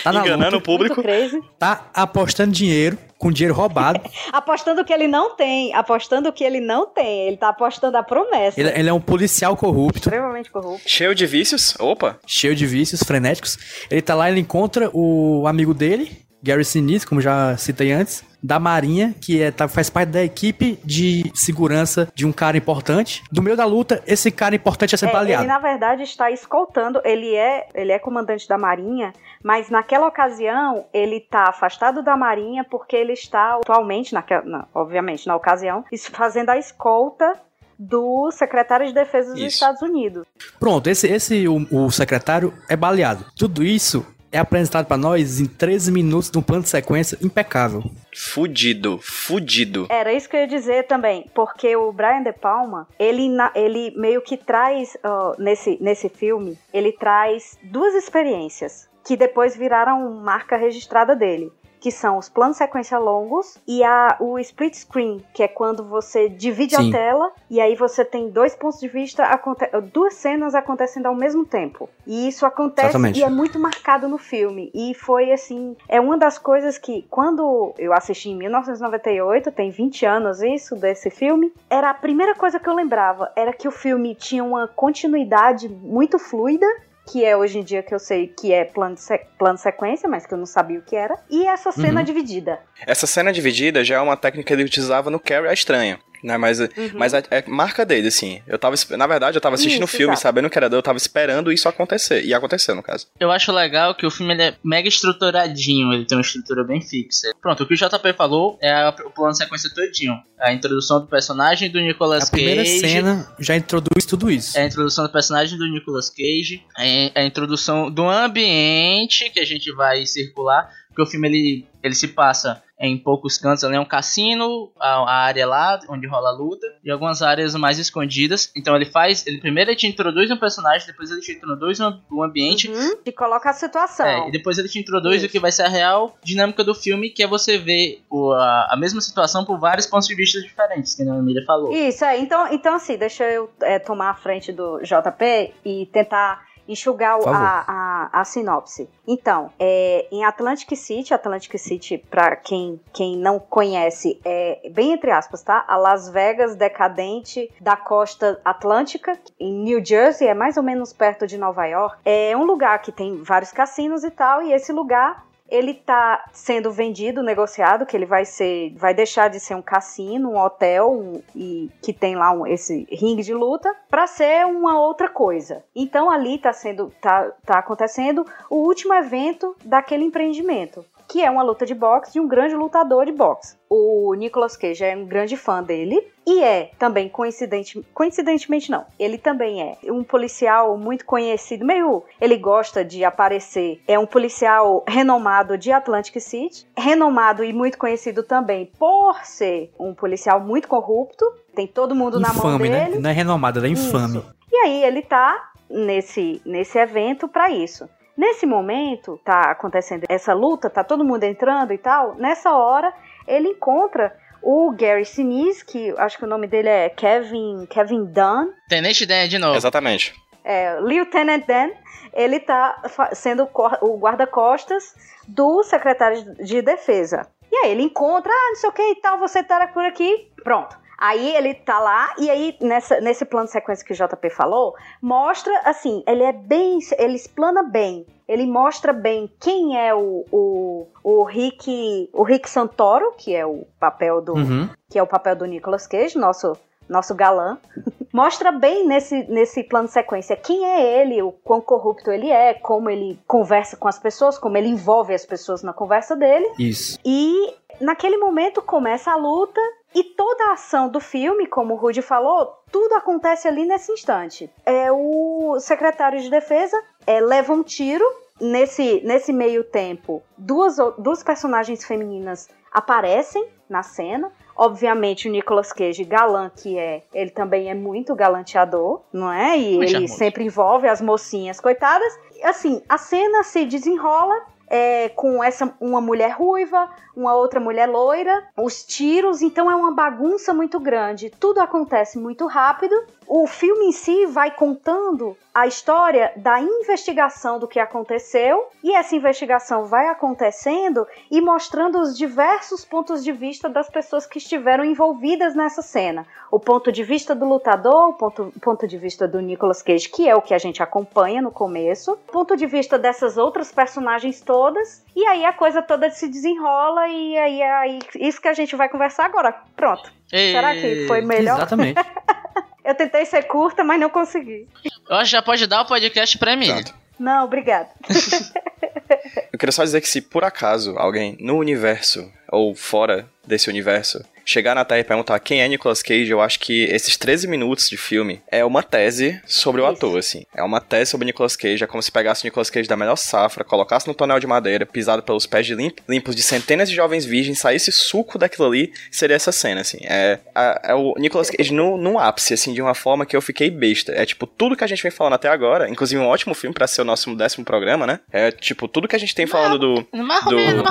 Tá na Enganando o luta, público. Muito crazy. tá apostando dinheiro, com dinheiro roubado. [LAUGHS] Apostando que ele não tem. Apostando que ele não tem. Ele tá apostando a promessa. Ele, ele é um policial corrupto, Extremamente corrupto. Cheio de vícios. Opa. cheio de vícios frenéticos. Ele tá lá, ele encontra o amigo dele, Gary Sinise, como já citei antes, da Marinha, que é, tá- faz parte da equipe de segurança de um cara importante. Do meio da luta, esse cara importante é sempre É, aliado. ele, na verdade, está escoltando. Ele é, ele é comandante da Marinha, mas naquela ocasião ele está afastado da Marinha porque ele está atualmente, naquela, na- obviamente, na ocasião, fazendo a escolta do secretário de Defesa dos Isso. Estados Unidos. Pronto, esse, esse o, o secretário é baleado. Tudo isso é apresentado pra nós em 13 minutos de um plano de sequência impecável. Fudido. Fudido. Era isso que eu ia dizer também, porque o Brian De Palma, ele, ele meio que traz, ó, nesse, nesse filme, ele traz duas experiências que depois viraram marca registrada dele. Que são os planos sequência longos e a, o split screen, que é quando você divide Sim. a tela e aí você tem dois pontos de vista, duas cenas acontecendo ao mesmo tempo. E isso acontece Exatamente. e é muito marcado no filme. E foi assim, é uma das coisas que, quando eu assisti em 1998, tem 20 anos isso, desse filme, era a primeira coisa que eu lembrava, era que o filme tinha uma continuidade muito fluida, que é hoje em dia que eu sei que é plano, de se- plano sequência, mas que eu não sabia o que era, e essa cena Uhum. dividida. Essa cena dividida já é uma técnica que ele utilizava no Carrie a Estranha. Né, mas mas é, é marca dele, assim. Eu tava, na verdade, eu tava assistindo o filme, exato. sabendo que era dele, eu tava esperando isso acontecer. E aconteceu, no caso. Eu acho legal que o filme ele é mega estruturadinho, ele tem uma estrutura bem fixa. Pronto, o que o JP falou é a- o plano de sequência todinho. A introdução do personagem do Nicolas A primeira Cage. cena já introduz tudo isso. É a introdução do personagem do Nicolas Cage, é a introdução do ambiente que a gente vai circular, porque o filme ele, ele se passa em poucos cantos, ali é um cassino, a, a área lá onde rola a luta, e algumas áreas mais escondidas. Então ele faz, ele primeiro ele te introduz um personagem, depois ele te introduz um, um ambiente, Uhum. E coloca a situação. é, e depois ele te introduz Isso. o que vai ser a real dinâmica do filme, que é você ver o- a, a mesma situação por vários pontos de vista diferentes, que a Emília falou. Isso, é. Então, então assim, deixa eu é, tomar a frente do JP e tentar enxugar a, a, a sinopse. Então, é, em Atlantic City, Atlantic City, pra quem, quem não conhece, é bem entre aspas, tá? A Las Vegas decadente da costa atlântica, em New Jersey, é mais ou menos perto de Nova York. É um lugar que tem vários cassinos e tal, e esse lugar ele tá sendo vendido, negociado, que ele vai ser, vai deixar de ser um cassino, um hotel um- e que tem lá um- esse ringue de luta para ser uma outra coisa. Então ali tá sendo, tá, tá acontecendo o último evento daquele empreendimento, que é uma luta de boxe de um grande lutador de boxe. O Nicolas Cage é um grande fã dele e é também coincidente, coincidentemente não. Ele também é um policial muito conhecido, meio ele gosta de aparecer. É um policial renomado de Atlantic City, renomado e muito conhecido também por ser um policial muito corrupto. Tem todo mundo na mão Infame, né? dele. Não é renomado, ela é infame. Isso. E aí ele tá nesse, nesse evento pra isso. Nesse momento, tá acontecendo essa luta, tá todo mundo entrando e tal. Nessa hora, ele encontra o Gary Sinise, que acho que o nome dele é Kevin, Kevin Dunn. Tenente Dan de novo. Exatamente. É, Lieutenant Dan, ele tá sendo o guarda-costas do secretário de defesa. E aí ele encontra, ah, não sei o que e tal, você tá por aqui, pronto. Aí ele tá lá, e aí nessa, nesse plano de sequência que o JP falou, mostra assim, ele é bem, ele explana bem, ele mostra bem quem é o, o, o Rick, o Rick Santoro, que é o papel do, Uhum. que é o papel do Nicolas Cage, nosso nosso galã. [LAUGHS] Mostra bem nesse, nesse plano de sequência quem é ele, o quão corrupto ele é, como ele conversa com as pessoas, como ele envolve as pessoas na conversa dele. Isso. E naquele momento começa a luta e toda a ação do filme, como o Rudy falou, tudo acontece ali nesse instante. É o secretário de defesa é, leva um tiro nesse, nesse meio tempo. Duas, duas personagens femininas aparecem na cena. Obviamente o Nicolas Cage, galã que é, ele também é muito galanteador, não é? E Muito ele charmoso. sempre envolve as mocinhas, coitadas. Assim, a cena se desenrola é, com essa uma mulher ruiva, uma outra mulher loira, os tiros, então é uma bagunça muito grande. Tudo acontece muito rápido. O filme em si vai contando a história da investigação do que aconteceu e essa investigação vai acontecendo e mostrando os diversos pontos de vista das pessoas que estiveram envolvidas nessa cena. O ponto de vista do lutador, o ponto, ponto de vista do Nicolas Cage, que é o que a gente acompanha no começo, o ponto de vista dessas outras personagens todas, e aí a coisa toda se desenrola e aí é aí, isso que a gente vai conversar agora. Pronto. Ei, Será que foi melhor? Exatamente. [LAUGHS] Eu tentei ser curta, mas não consegui. Eu acho que já pode dar o podcast pra mim. Exato. Não, obrigada. [LAUGHS] Eu queria só dizer que se por acaso alguém no universo ou fora desse universo chegar na Terra e perguntar quem é Nicolas Cage, eu acho que esses 13 minutos de filme é uma tese sobre o Isso. ator, assim. É uma tese sobre Nicolas Cage, é como se pegasse o Nicolas Cage da melhor safra, colocasse no tonel de madeira, pisado pelos pés de limp- limpos de centenas de jovens virgens, saísse suco daquilo ali, seria essa cena, assim. É, é o Nicolas Cage no, no ápice, assim, de uma forma que eu fiquei besta. É tipo, tudo que a gente vem falando até agora, inclusive um ótimo filme pra ser o nosso décimo programa, né? É tipo, tudo que a gente tem falando do, ou menos.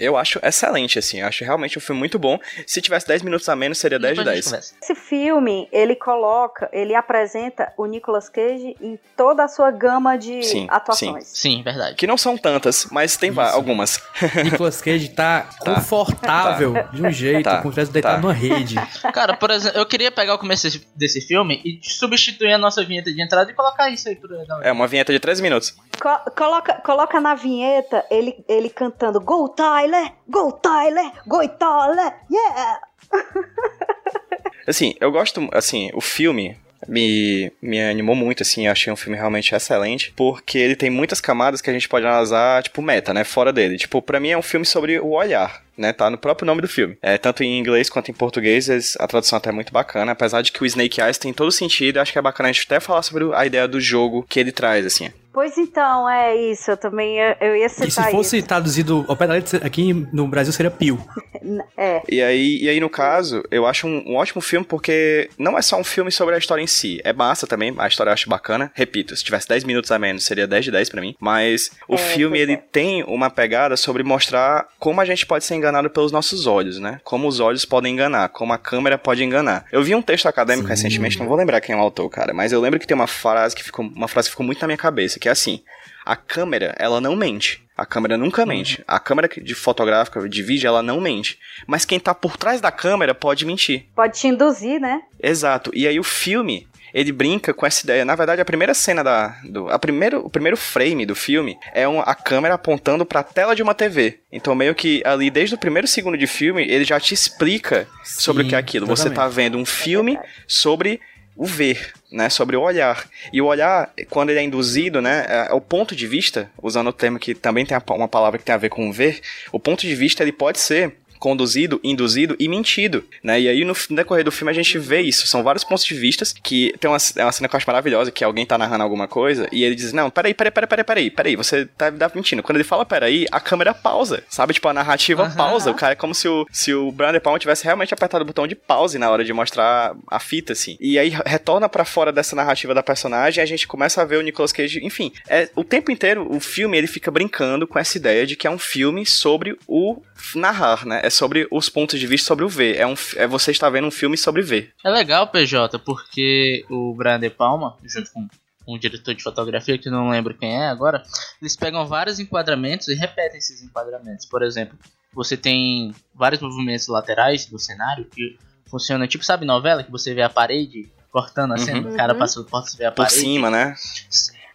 Eu acho excelente, assim. Eu acho realmente um filme muito bom. Se tivesse 10 minutos a menos, seria 10 de Depois a gente 10. conversa. Esse filme, ele coloca, ele apresenta o Nicolas Cage em toda a sua gama de Sim, atuações. Sim, verdade. Que não são tantas, mas tem Isso. algumas. [LAUGHS] Nicolas Cage tá confortável de um jeito, Tá. como se tivesse deitado Tá. numa rede. [LAUGHS] Cara, por exemplo, eu queria pegar o começo desse, desse filme e substituir a nossa vinheta de entrada e colocar isso aí aí. É uma vinheta de 13 minutos. Co- coloca, coloca na vinheta ele, ele cantando Go Tyler, Go Tyler, Go Tyler, yeah! [LAUGHS] Assim, eu gosto, assim, o filme me, me animou muito, assim, achei um filme realmente excelente, porque ele tem muitas camadas que a gente pode analisar, tipo, meta, né, fora dele. Tipo, pra mim é um filme sobre o olhar, né, tá no próprio nome do filme. É, tanto em inglês quanto em português, a tradução até é muito bacana, apesar de que o Snake Eyes tem todo sentido, acho que é bacana a gente até falar sobre a ideia do jogo que ele traz, assim. Pois então, é isso. Eu também ia- eu ia citar E se fosse isso. traduzido ao pé da letra, aqui no Brasil seria Pio. [LAUGHS] É. E aí, e aí, no caso, eu acho um, um ótimo filme porque não é só um filme sobre a história em si. É massa também, a história eu acho bacana. Repito, se tivesse 10 minutos a menos, seria 10 de 10 pra mim. Mas o É, filme, ele é. tem uma pegada sobre mostrar como a gente pode ser enganado pelos nossos olhos, né? Como os olhos podem enganar, como a câmera pode enganar. Eu vi um texto acadêmico Sim. recentemente, não vou lembrar quem é o autor, cara, mas eu lembro que tem uma frase que ficou, uma frase que ficou muito na minha cabeça, que é assim: a câmera, ela não mente. A câmera nunca mente. A câmera de fotográfica, de vídeo, ela não mente. Mas quem tá por trás da câmera pode mentir. Pode te induzir, né? Exato. E aí o filme, ele brinca com essa ideia. Na verdade, a primeira cena da. Do, a primeiro, o primeiro frame do filme é um- a câmera apontando pra tela de uma TV. Então, meio que ali, desde o primeiro segundo de filme, ele já te explica sobre o que é aquilo. Você tá vendo um filme sobre o ver, né, sobre o olhar. E o olhar, quando ele é induzido, né, é o ponto de vista, usando o termo que também tem uma palavra que tem a ver com ver, o ponto de vista ele pode ser conduzido, induzido e mentido, né? E aí no decorrer do filme a gente vê isso, são vários pontos de vistas que tem uma, é uma cena que eu acho maravilhosa, que alguém tá narrando alguma coisa e ele diz, não, peraí, peraí, peraí, peraí, peraí, peraí, você tá, tá mentindo. Quando ele fala peraí, a câmera pausa, sabe? Tipo, a narrativa Aham. pausa, o cara é como se o, se o Brian De Palma tivesse realmente apertado o botão de pause na hora de mostrar a fita, assim. E aí retorna pra fora dessa narrativa da personagem e a gente começa a ver o Nicolas Cage, enfim, é, o tempo inteiro o filme ele fica brincando com essa ideia de que é um filme sobre o narrar, né? É sobre os pontos de vista sobre o ver. É, um, é você está vendo um filme sobre ver. É legal, PJ, porque o Brian De Palma, junto com um diretor de fotografia que eu não lembro quem é agora, eles pegam vários enquadramentos e repetem esses enquadramentos. Por exemplo, você tem vários movimentos laterais do cenário que funcionam tipo, sabe, novela que você vê a parede cortando a cena, Uhum. o cara passa, você vê a Por parede. cima, né?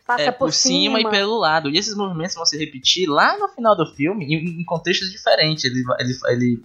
Passa É, por, cima, e pelo lado. E esses movimentos vão se repetir lá no final do filme, em, em contextos diferentes. Ele, vai- ele, ele,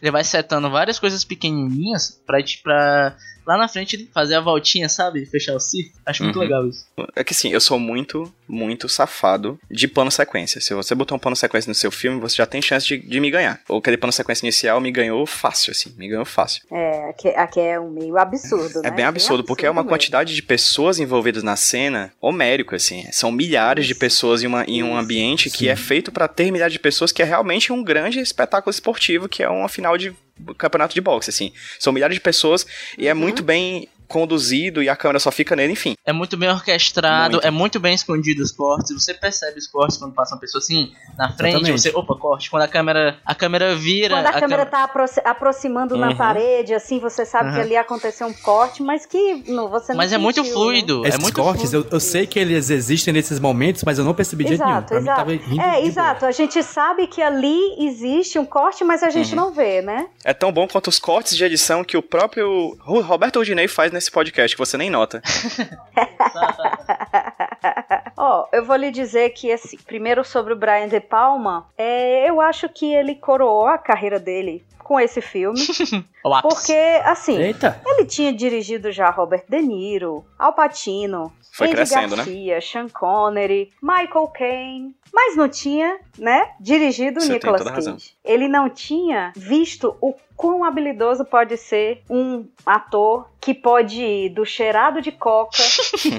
ele vai setando várias coisas pequenininhas pra, pra lá na frente ele fazer a voltinha, sabe? Fechar o círculo. Acho muito Uhum. legal isso. É que assim, eu sou muito, muito safado de plano sequência. Se você botar um plano sequência no seu filme, você já tem chance de, de me ganhar. Ou aquele plano sequência inicial me ganhou fácil, assim, me ganhou fácil. É, aqui, aqui é um meio absurdo, né? É bem absurdo, porque é uma mesmo. quantidade de pessoas envolvidas na cena homérico, assim. São milhares de pessoas em, uma, em um Isso. ambiente que é feito pra ter milhares de pessoas, que é realmente um grande espetáculo esportivo, que é uma final de campeonato de boxe, assim. São milhares de pessoas e é Uhum. muito bem conduzido e a câmera só fica nele, enfim. É muito bem orquestrado, Muito. é muito bem escondido os cortes. Você percebe os cortes quando passa uma pessoa assim na frente, Exatamente. você, opa, corte. Quando a câmera, a câmera vira, Quando a, câmera câmera- tá aproxi- aproximando na Uhum. parede, assim, você sabe que Uhum. ali aconteceu um corte, mas que não, você não Mas é muito sentiu, né? fluido, é Esses muito cortes, fluido. eu, eu sei que eles existem nesses momentos, mas eu não percebi de jeito nenhum. Exato, Pra mim exato. tava rindo É, de exato. A gente sabe que ali existe um corte, mas a gente Uhum. não vê, né? É tão bom quanto os cortes de edição que o próprio Ro- Roberto Rodinei faz nesse podcast, que você nem nota. [LAUGHS] Ó, eu vou lhe dizer que, assim, primeiro sobre o Brian De Palma, é, eu acho que ele coroou a carreira dele com esse filme, [LAUGHS] porque, assim, Eita! ele tinha dirigido já Robert De Niro, Al Pacino, Foi Andy crescendo, né? Garcia, Sean Connery, Michael Caine, mas não tinha, né, dirigido Você Nicolas. Cage. Ele não tinha visto o quão habilidoso pode ser um ator que pode ir do cheirado de coca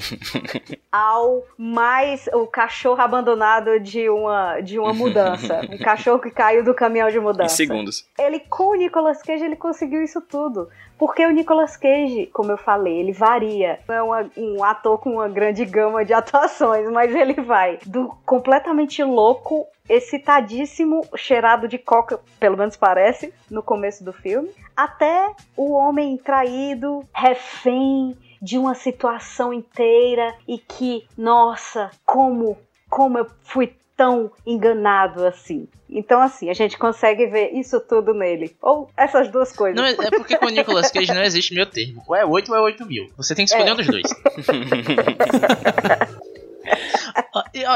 [LAUGHS] ao mais o cachorro abandonado de uma de uma mudança, [LAUGHS] um cachorro que caiu do caminhão de Em mudança. segundos. Ele com o Nicolas Cage ele conseguiu isso tudo. Porque o Nicolas Cage, como eu falei, ele varia. Não é uma- um ator com uma grande gama de [LAUGHS] atuações, mas ele vai do completamente louco, excitadíssimo, cheirado de coca, pelo menos parece, no começo do filme, até o homem traído, refém de uma situação inteira e que, nossa, como, como eu fui tão enganado assim. Então, assim, a gente consegue ver isso tudo nele. Ou essas duas coisas. Não, é, porque com o Nicolas Cage não existe meio termo. Ou é 8 ou é 8 mil. Você tem que escolher É. um dos dois.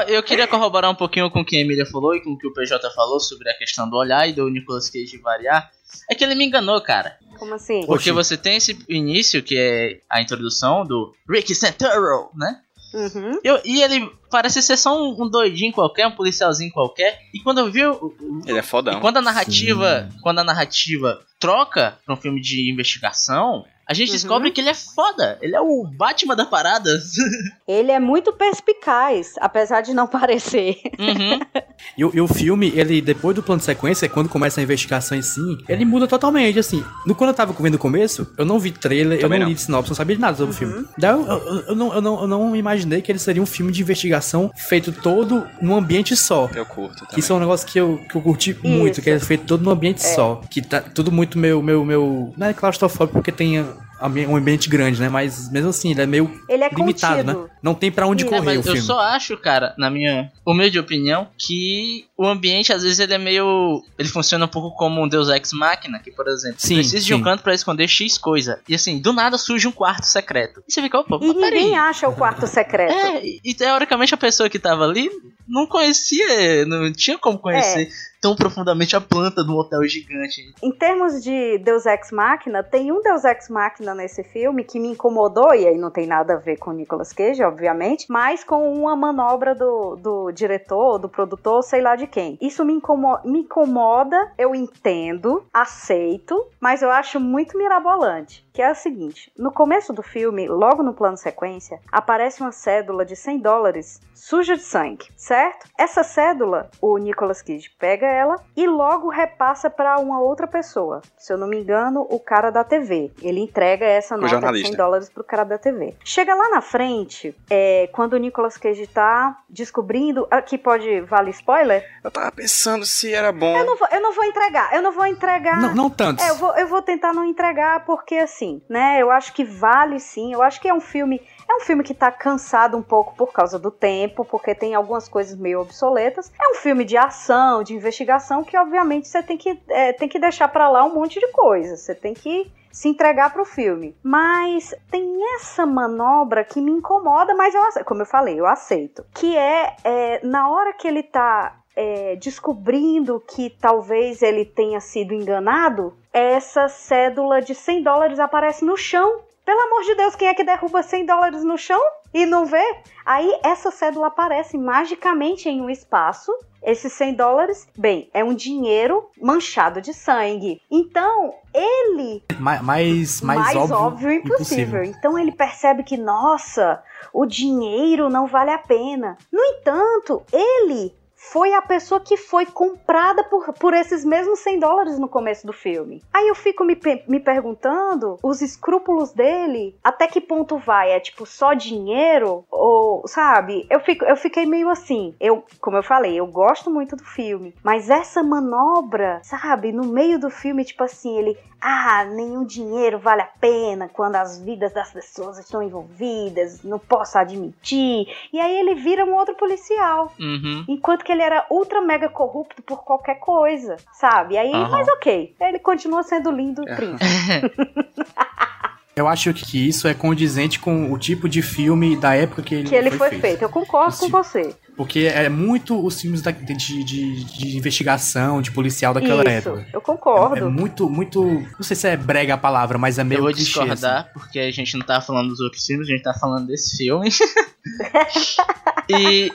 Eu queria corroborar um pouquinho com o que a Emília falou e com o que o PJ falou sobre a questão do olhar e do Nicolas Cage variar. É que ele me enganou, cara. Como assim? Porque Oxi. você tem esse início, que é a introdução do Ricky Santoro, né? Uhum. Eu, e ele parece ser só um, um doidinho qualquer, um policialzinho qualquer. E quando eu vi o, o- Ele é e fodão. quando a narrativa, quando a narrativa troca para um filme de investigação, a gente descobre que ele é foda. Ele é o Batman da parada. [LAUGHS] Ele é muito perspicaz, apesar de não [LAUGHS] parecer. Uhum. E, o- e o filme, ele, depois do plano de sequência, quando começa a investigação em si, ele muda totalmente, assim. No, quando eu tava vendo o começo, eu não vi trailer, eu Também não, não. li de sinopse, não sabia de nada sobre o filme. Daí eu, eu- eu não, eu, não, eu não imaginei que ele seria um filme de investigação feito todo num ambiente só. Eu curto Que também. isso é um negócio que eu, que eu curti muito, que é feito todo num ambiente só. Que tá tudo muito meu, meu, meu. Não é claustrofóbico porque tem um ambiente grande, né? Mas mesmo assim, ele é meio Ele é limitado, contido. né? Não tem pra onde É, correr mas o eu filme. só acho, cara, na minha humilde opinião, que o ambiente, às vezes, ele é meio. Ele funciona um pouco como um Deus Ex Machina, que, por exemplo, Sim, precisa de um sim. canto pra esconder X coisa. E assim, do nada surge um quarto secreto. E você fica, opa, E ninguém acha o quarto secreto. É, e teoricamente a pessoa que tava ali não conhecia, não tinha como conhecer É. tão profundamente a planta de um hotel gigante. Em termos de Deus Ex Machina, tem um Deus Ex Machina nesse filme que me incomodou, e aí não tem nada a ver com o Nicolas Cage, obviamente, mas com uma manobra do, do diretor, do produtor, sei lá de quem. Isso me, incomo- me incomoda, eu entendo, aceito, mas eu acho muito mirabolante. Que é o seguinte: no começo do filme, logo no plano sequência, aparece uma cédula de 100 dólares suja de sangue, certo? Essa cédula, o Nicolas Cage pega ela e logo repassa para uma outra pessoa. Se eu não me engano, o cara da TV. Ele entrega essa nota de jornalista. 100 dólares pro cara da TV. Chega lá na frente, é, quando o Nicolas Cage tá descobrindo. Aqui pode. Vale spoiler? Eu tava pensando se era bom. Eu não vou, eu não vou entregar, eu não vou entregar. Não, não tantos. É, eu vou, eu vou tentar não entregar, porque assim, né? Eu acho que vale sim. Eu acho que é um filme. É um filme que tá cansado um pouco por causa do tempo, porque tem algumas coisas meio obsoletas. É um filme de ação, de investigação, que obviamente você tem que, é, tem que deixar pra lá um monte de coisa. Você tem que se entregar pro filme. Mas tem essa manobra que me incomoda, mas eu aceito. Como eu falei, eu aceito. Que é, é na hora que ele tá é, descobrindo que talvez ele tenha sido enganado, essa cédula de 100 dólares aparece no chão. Pelo amor de Deus, quem é que derruba 100 dólares no chão e não vê? Aí essa cédula aparece magicamente em um espaço. Esses 100 dólares, bem, é um dinheiro manchado de sangue. Então, ele Ma- mais, mais, óbvio, impossível. Então ele percebe que, nossa, o dinheiro não vale a pena. No entanto, ele foi a pessoa que foi comprada por, por esses mesmos 100 dólares no começo do filme. Aí eu fico me, me perguntando, os escrúpulos dele, até que ponto vai? É tipo só dinheiro? Ou, sabe? Eu, fico, eu fiquei meio assim. Eu, como eu falei, eu gosto muito do filme, mas essa manobra, sabe? No meio do filme, tipo assim, ele ah, nenhum dinheiro vale a pena quando as vidas das pessoas estão envolvidas, não posso admitir. E aí ele vira um outro policial. Uhum. Enquanto que ele era ultra mega corrupto por qualquer coisa, sabe? Aí, Aham. mas ok, ele continua sendo lindo e triste. [LAUGHS] Eu acho que isso é condizente com o tipo de filme da época que ele, Que ele foi feito. Eu concordo com Esse- você. Porque é muito os filmes da- de, de, de investigação, de policial daquela Isso, época. eu concordo. É muito, muito. Não sei se é brega a palavra, mas é meio Eu vou clichê, discordar, assim. porque a gente não tá falando dos outros filmes, a gente tá falando desse filme. [LAUGHS] e.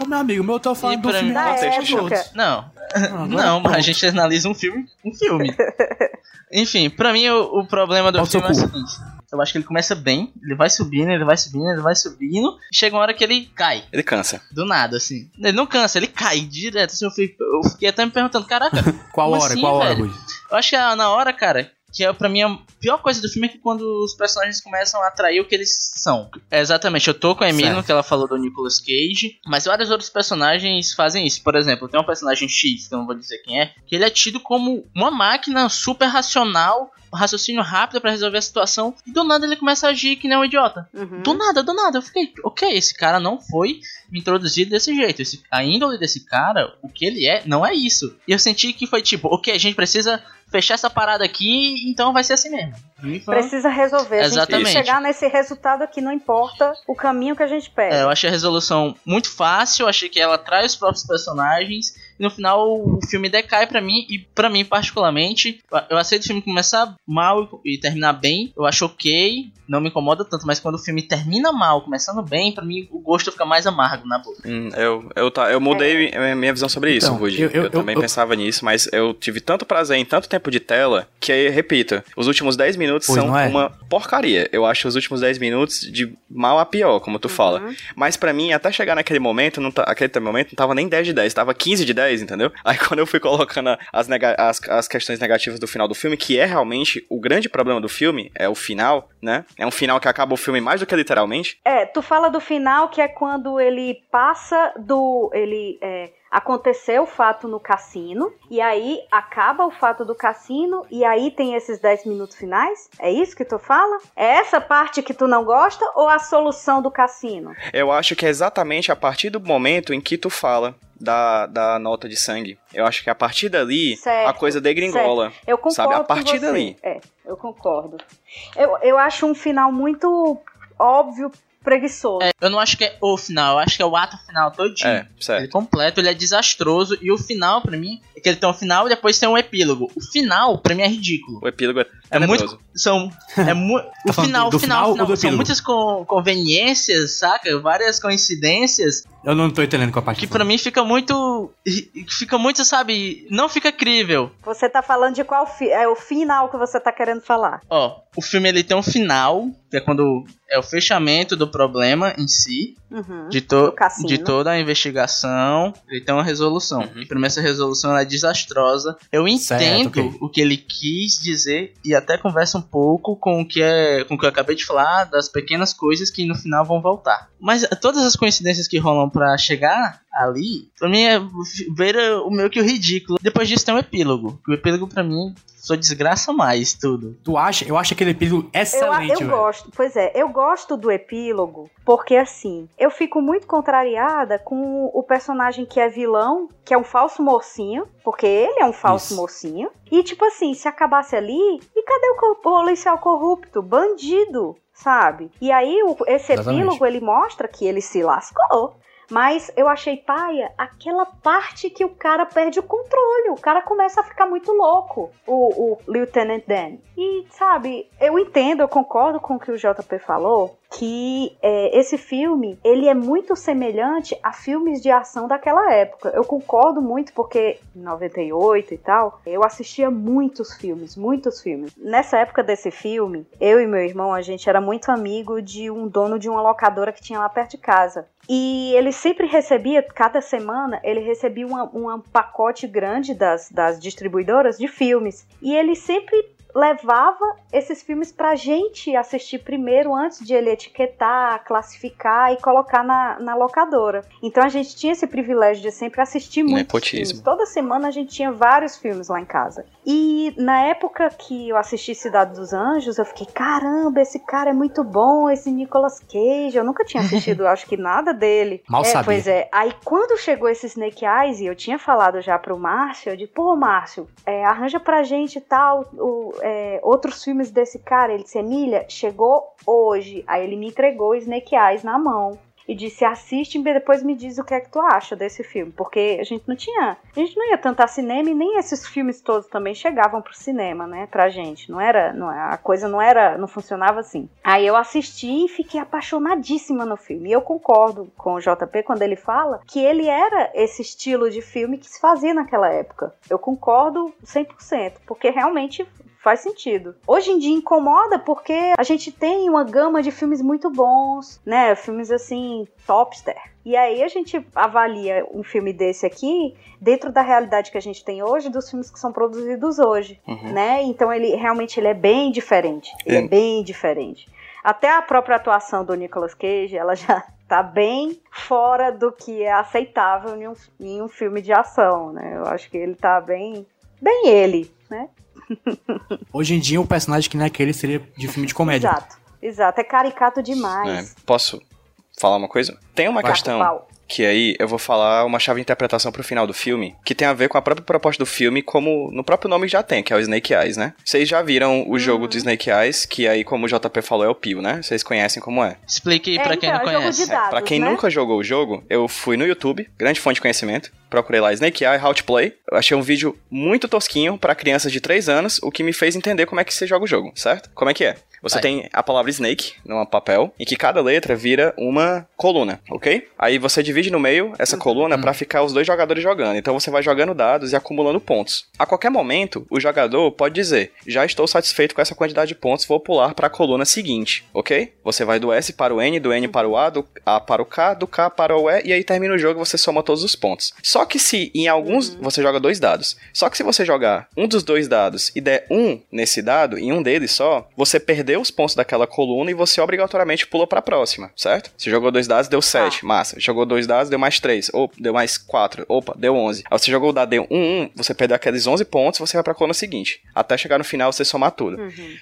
Ô, meu amigo, meu, eu tô falando e do pra filme mim- contexto época. Não, Ah, não, mas a gente analisa um filme, um filme. [LAUGHS] Enfim, pra mim o, o problema do filme é o seguinte. Eu acho que ele começa bem, ele vai subindo, ele vai subindo, ele vai subindo, e chega uma hora que ele cai, Ele cansa. do nada, assim. Ele não cansa, ele cai direto, assim, eu fiquei, eu fiquei até me perguntando, caraca, [LAUGHS] Qual hora? assim, qual hora, velho? Rui? Eu acho que é na hora, cara, que é pra mim a pior coisa do filme é que quando os personagens começam a atrair o que eles são. É, exatamente, eu tô com a Emily que ela falou do Nicolas Cage, mas vários outros personagens fazem isso. Por exemplo, tem um personagem X, que eu não vou dizer quem é, que ele é tido como uma máquina super racional, um raciocínio rápido pra resolver a situação, e do nada ele começa a agir que nem um idiota. Uhum. Do nada, do nada. Eu fiquei, ok, esse cara não foi me introduzido desse jeito. Esse, a índole desse cara, o que ele é, não é isso. E eu senti que foi tipo, ok, a gente precisa fechar essa parada aqui, então vai ser assim mesmo. E foi- Precisa resolver. A gente tem Exatamente. que chegar nesse resultado aqui, não importa o caminho que a gente pega. É, eu achei a resolução muito fácil, achei que ela traz os próprios personagens, e no final o filme decai pra mim, e pra mim particularmente, eu aceito o filme começar mal e terminar bem, eu acho ok, não me incomoda tanto, mas quando o filme termina mal, começando bem, pra mim o gosto fica mais amargo na boca. Hum, eu, eu, tá, eu mudei É. minha visão sobre isso, Então, Rudy. eu- Eu, eu- também eu- pensava nisso, mas eu tive tanto prazer em tanto tempo de tela que, aí, repito, os últimos 10 minutos Pois são é? uma porcaria. Eu acho os últimos 10 minutos de mal a pior, como tu fala. Mas pra mim, até chegar naquele momento, não tá, aquele momento não tava nem 10 de 10, tava 15 de 10, entendeu? [LAUGHS] Aí quando eu fui colocando as, as, as questões negativas do final do filme, que é realmente o grande problema do filme, é o final, né? É um final que acaba o filme mais do que literalmente. É, tu fala do final que é quando ele passa do. Ele. É, aconteceu o fato no cassino, e aí acaba o fato do cassino, e aí tem esses 10 minutos finais? É isso que tu fala? É essa parte que tu não gosta ou a solução do cassino? Eu acho que é exatamente a partir do momento em que tu fala da, da nota de sangue. Eu acho que a partir dali Certo, a coisa degringola. certo. Eu concordo sabe? A partir dali. É, eu concordo. Eu, eu acho um final muito óbvio, preguiçoso. É, eu não acho que é o final, eu acho que é o ato final todinho. É, certo. Ele completo, ele é desastroso. E o final, pra mim, é que ele tem um final e depois tem um epílogo. O final, pra mim, é ridículo. O epílogo é É muito. São. É [LAUGHS] mu o Tá falando final, do o final, final o final. São epílogo? muitas con- conveniências, saca? Várias coincidências Eu não tô entendendo com a parte que do pra mim fica muito. Fica muito, sabe? Não fica crível. Você tá falando de qual fi é o final que você tá querendo falar? Ó, o filme ele tem um final, que é quando é o fechamento do problema em si, Uhum. de, to de toda a investigação, ele tem uma resolução. Uhum. E pra mim essa resolução ela é desastrosa. Eu entendo ok. o que ele quis dizer e até conversa um pouco com o que é com o que eu acabei de falar das pequenas coisas que no final vão voltar. Mas todas as coincidências que rolam pra chegar ali, pra mim é beira o meio que o ridículo. Depois disso tem um epílogo. O epílogo pra mim só desgraça mais tudo. Tu acha? Eu acho aquele epílogo Eu, excelente, eu velho. gosto, pois é, eu gosto do epílogo porque assim, eu fico muito contrariada com o personagem que é vilão, que é um falso mocinho, porque ele é um falso Isso. mocinho. E tipo assim, se acabasse ali, e cadê o policial corrupto, bandido, sabe? E aí o- esse Exatamente. epílogo ele mostra que ele se lascou. Mas eu achei paia aquela parte que o cara perde o controle. O cara começa a ficar muito louco, o, o Lieutenant Dan. E, sabe, eu entendo, eu concordo com o que o JP falou, que é, esse filme, ele é muito semelhante a filmes de ação daquela época. Eu concordo muito, porque em 98 e tal, eu assistia muitos filmes, muitos filmes. Nessa época desse filme, eu e meu irmão, a gente era muito amigo de um dono de uma locadora que tinha lá perto de casa. E ele sempre recebia, cada semana, ele recebia um pacote grande das, das distribuidoras de filmes. E ele sempre levava esses filmes pra gente assistir primeiro, antes de ele etiquetar, classificar e colocar na, na locadora. Então a gente tinha esse privilégio de sempre assistir muitos Nepotismo. filmes. Toda semana a gente tinha vários filmes lá em casa. E na época que eu assisti Cidade dos Anjos, eu fiquei, caramba, esse cara é muito bom, esse Nicolas Cage. Eu nunca tinha [LAUGHS] assistido, acho que nada dele. Mal é, sabia. Pois é. Aí quando chegou esse Snake Eyes, e eu tinha falado já pro Márcio, eu disse, pô, Márcio, é, arranja pra gente tal, o, é, outros filmes desse cara. Ele disse, Emília, chegou hoje. Aí ele me entregou Snake Eyes na mão. E disse, assiste e depois me diz o que é que tu acha desse filme. Porque a gente não tinha. A gente não ia tanto cinema e nem esses filmes todos também chegavam pro cinema, né? Pra gente. Não era. Não, a coisa não era. Não funcionava assim. Aí eu assisti e fiquei apaixonadíssima no filme. E eu concordo com o JP quando ele fala que ele era esse estilo de filme que se fazia naquela época. Eu concordo 100%. Porque realmente faz sentido. Hoje em dia incomoda porque a gente tem uma gama de filmes muito bons, né? Filmes assim, topster. E aí a gente avalia um filme desse aqui dentro da realidade que a gente tem hoje dos filmes que são produzidos hoje, Uhum. né? Então ele realmente ele é bem diferente. Ele é É. bem diferente. Até a própria atuação do Nicolas Cage, ela já [LAUGHS] tá bem fora do que é aceitável em um, em um filme de ação, né? Eu acho que ele tá bem bem ele, né? Hoje em dia, o personagem que não é aquele seria de filme de comédia. Exato. Exato, é caricato É, demais. posso falar uma coisa? Tem uma Vai, questão. Que aí eu vou falar uma chave de interpretação pro final do filme, que tem a ver com a própria proposta do filme, como no próprio nome já tem, que é o Snake Eyes, né? Vocês já viram o jogo do Snake Eyes, que aí, como o JP falou, é o Pio, né? Vocês conhecem como é. Explique aí É, pra quem então, não é conhece. dados, pra quem né? nunca jogou o jogo, eu fui no YouTube, grande fonte de conhecimento, procurei lá Snake Eye How to Play. Eu achei um vídeo muito tosquinho pra crianças de 3 anos, o que me fez entender como é que você joga o jogo, certo? Como é que é? Você Vai. tem a palavra snake num papel, em que cada letra vira uma coluna, ok? Aí você divide no meio essa coluna pra ficar os dois jogadores jogando. Então você vai jogando dados e acumulando pontos. A qualquer momento, o jogador pode dizer: Já estou satisfeito com essa quantidade de pontos, vou pular para a coluna seguinte, ok? Você vai do S para o N, do N para o A, do A para o K, do K para o E, e aí termina o jogo e você soma todos os pontos. Só que se em alguns você joga dois dados. Só que se você jogar um dos dois dados e der um nesse dado, em um deles só, você perdeu os pontos daquela coluna e você obrigatoriamente pula para a próxima, certo? Você jogou dois dados, deu 7, massa. Jogou dois dados, deu mais 3, opa, deu mais 4, opa, deu 11. Aí você jogou o dado, deu 1, 1, você perdeu aqueles 11 pontos, você vai para a coluna seguinte. Até chegar no final você somar tudo.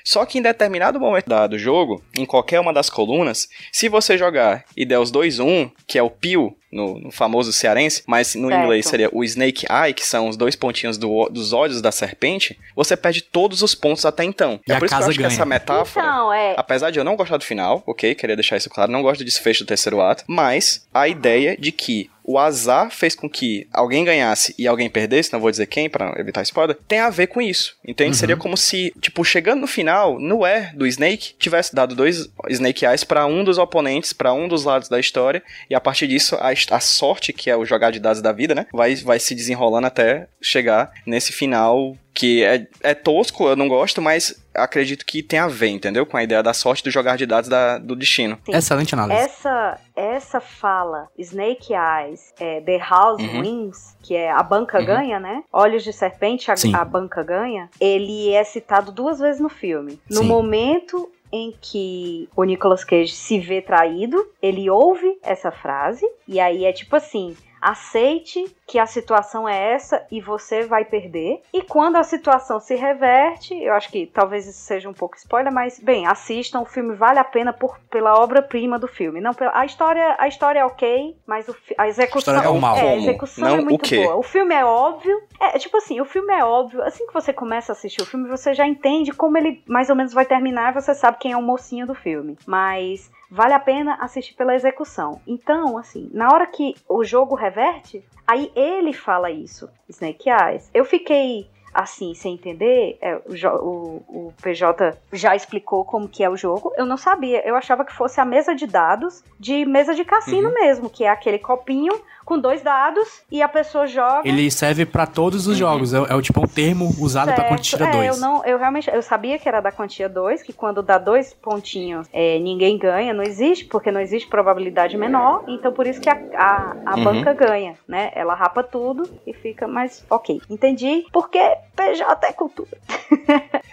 Só que em determinado momento do jogo, em qualquer uma das colunas, se você jogar e der os dois 1, que é o pio no, no famoso cearense, mas no Certo. inglês seria o Snake Eye, que são os dois pontinhos do dos olhos da serpente, você perde todos os pontos até então. E é a por isso que eu acho que ganha. essa metáfora. Então, é. Apesar de eu não gostar do final, ok, queria deixar isso claro, não gosto do desfecho do terceiro ato, mas a ideia de que o azar fez com que alguém ganhasse e alguém perdesse, não vou dizer quem pra evitar spoiler, tem a ver com isso, entende? Seria como se, tipo, chegando no final, no E do Snake, tivesse dado dois Snake Eyes pra um dos oponentes, pra um dos lados da história, e a partir disso, a, a sorte, que é o jogar de dados da vida, né, vai, vai se desenrolando até chegar nesse final que é, é tosco, eu não gosto, mas acredito que tem a ver, entendeu? Com a ideia da sorte do jogar de dados da- do destino. Sim. Excelente análise. Essa, essa fala, Snake Eyes, é, The House Uhum. Wins, que é a banca Uhum. ganha, né? Olhos de serpente, a, a banca ganha. Ele é citado duas vezes no filme. No Sim. momento em que o Nicolas Cage se vê traído, ele ouve essa frase, e aí é tipo assim. Aceite que a situação é essa e você vai perder. E quando a situação se reverte, eu acho que talvez isso seja um pouco spoiler, mas bem, assistam, o filme vale a pena por, pela obra-prima do filme. Não, a história, a história é ok, mas o a execução história é normal. é, a execução Não é o muito quê? boa. O filme é óbvio. É, tipo assim, o filme é óbvio. Assim que você começa a assistir o filme, você já entende como ele mais ou menos vai terminar, você sabe quem é o mocinho do filme. Mas vale a pena assistir pela execução. Então, assim, na hora que o jogo reverte, aí ele fala isso, Snake Eyes. Eu fiquei assim, sem entender, é, o, o PJ já explicou como que é o jogo. Eu não sabia, eu achava que fosse a mesa de dados de mesa de cassino Uhum. mesmo, que é aquele copinho com dois dados e a pessoa joga. Ele serve pra todos os jogos. É, é o tipo um termo usado pra Certo. quando tira é, dois. Eu, não, eu realmente eu sabia que era da quantia 2, que quando dá dois pontinhos é, ninguém ganha, não existe, porque não existe probabilidade menor, então por isso que a, a, a Uhum. banca ganha, né? Ela rapa tudo e fica mais ok. Entendi, porque PJ é cultura.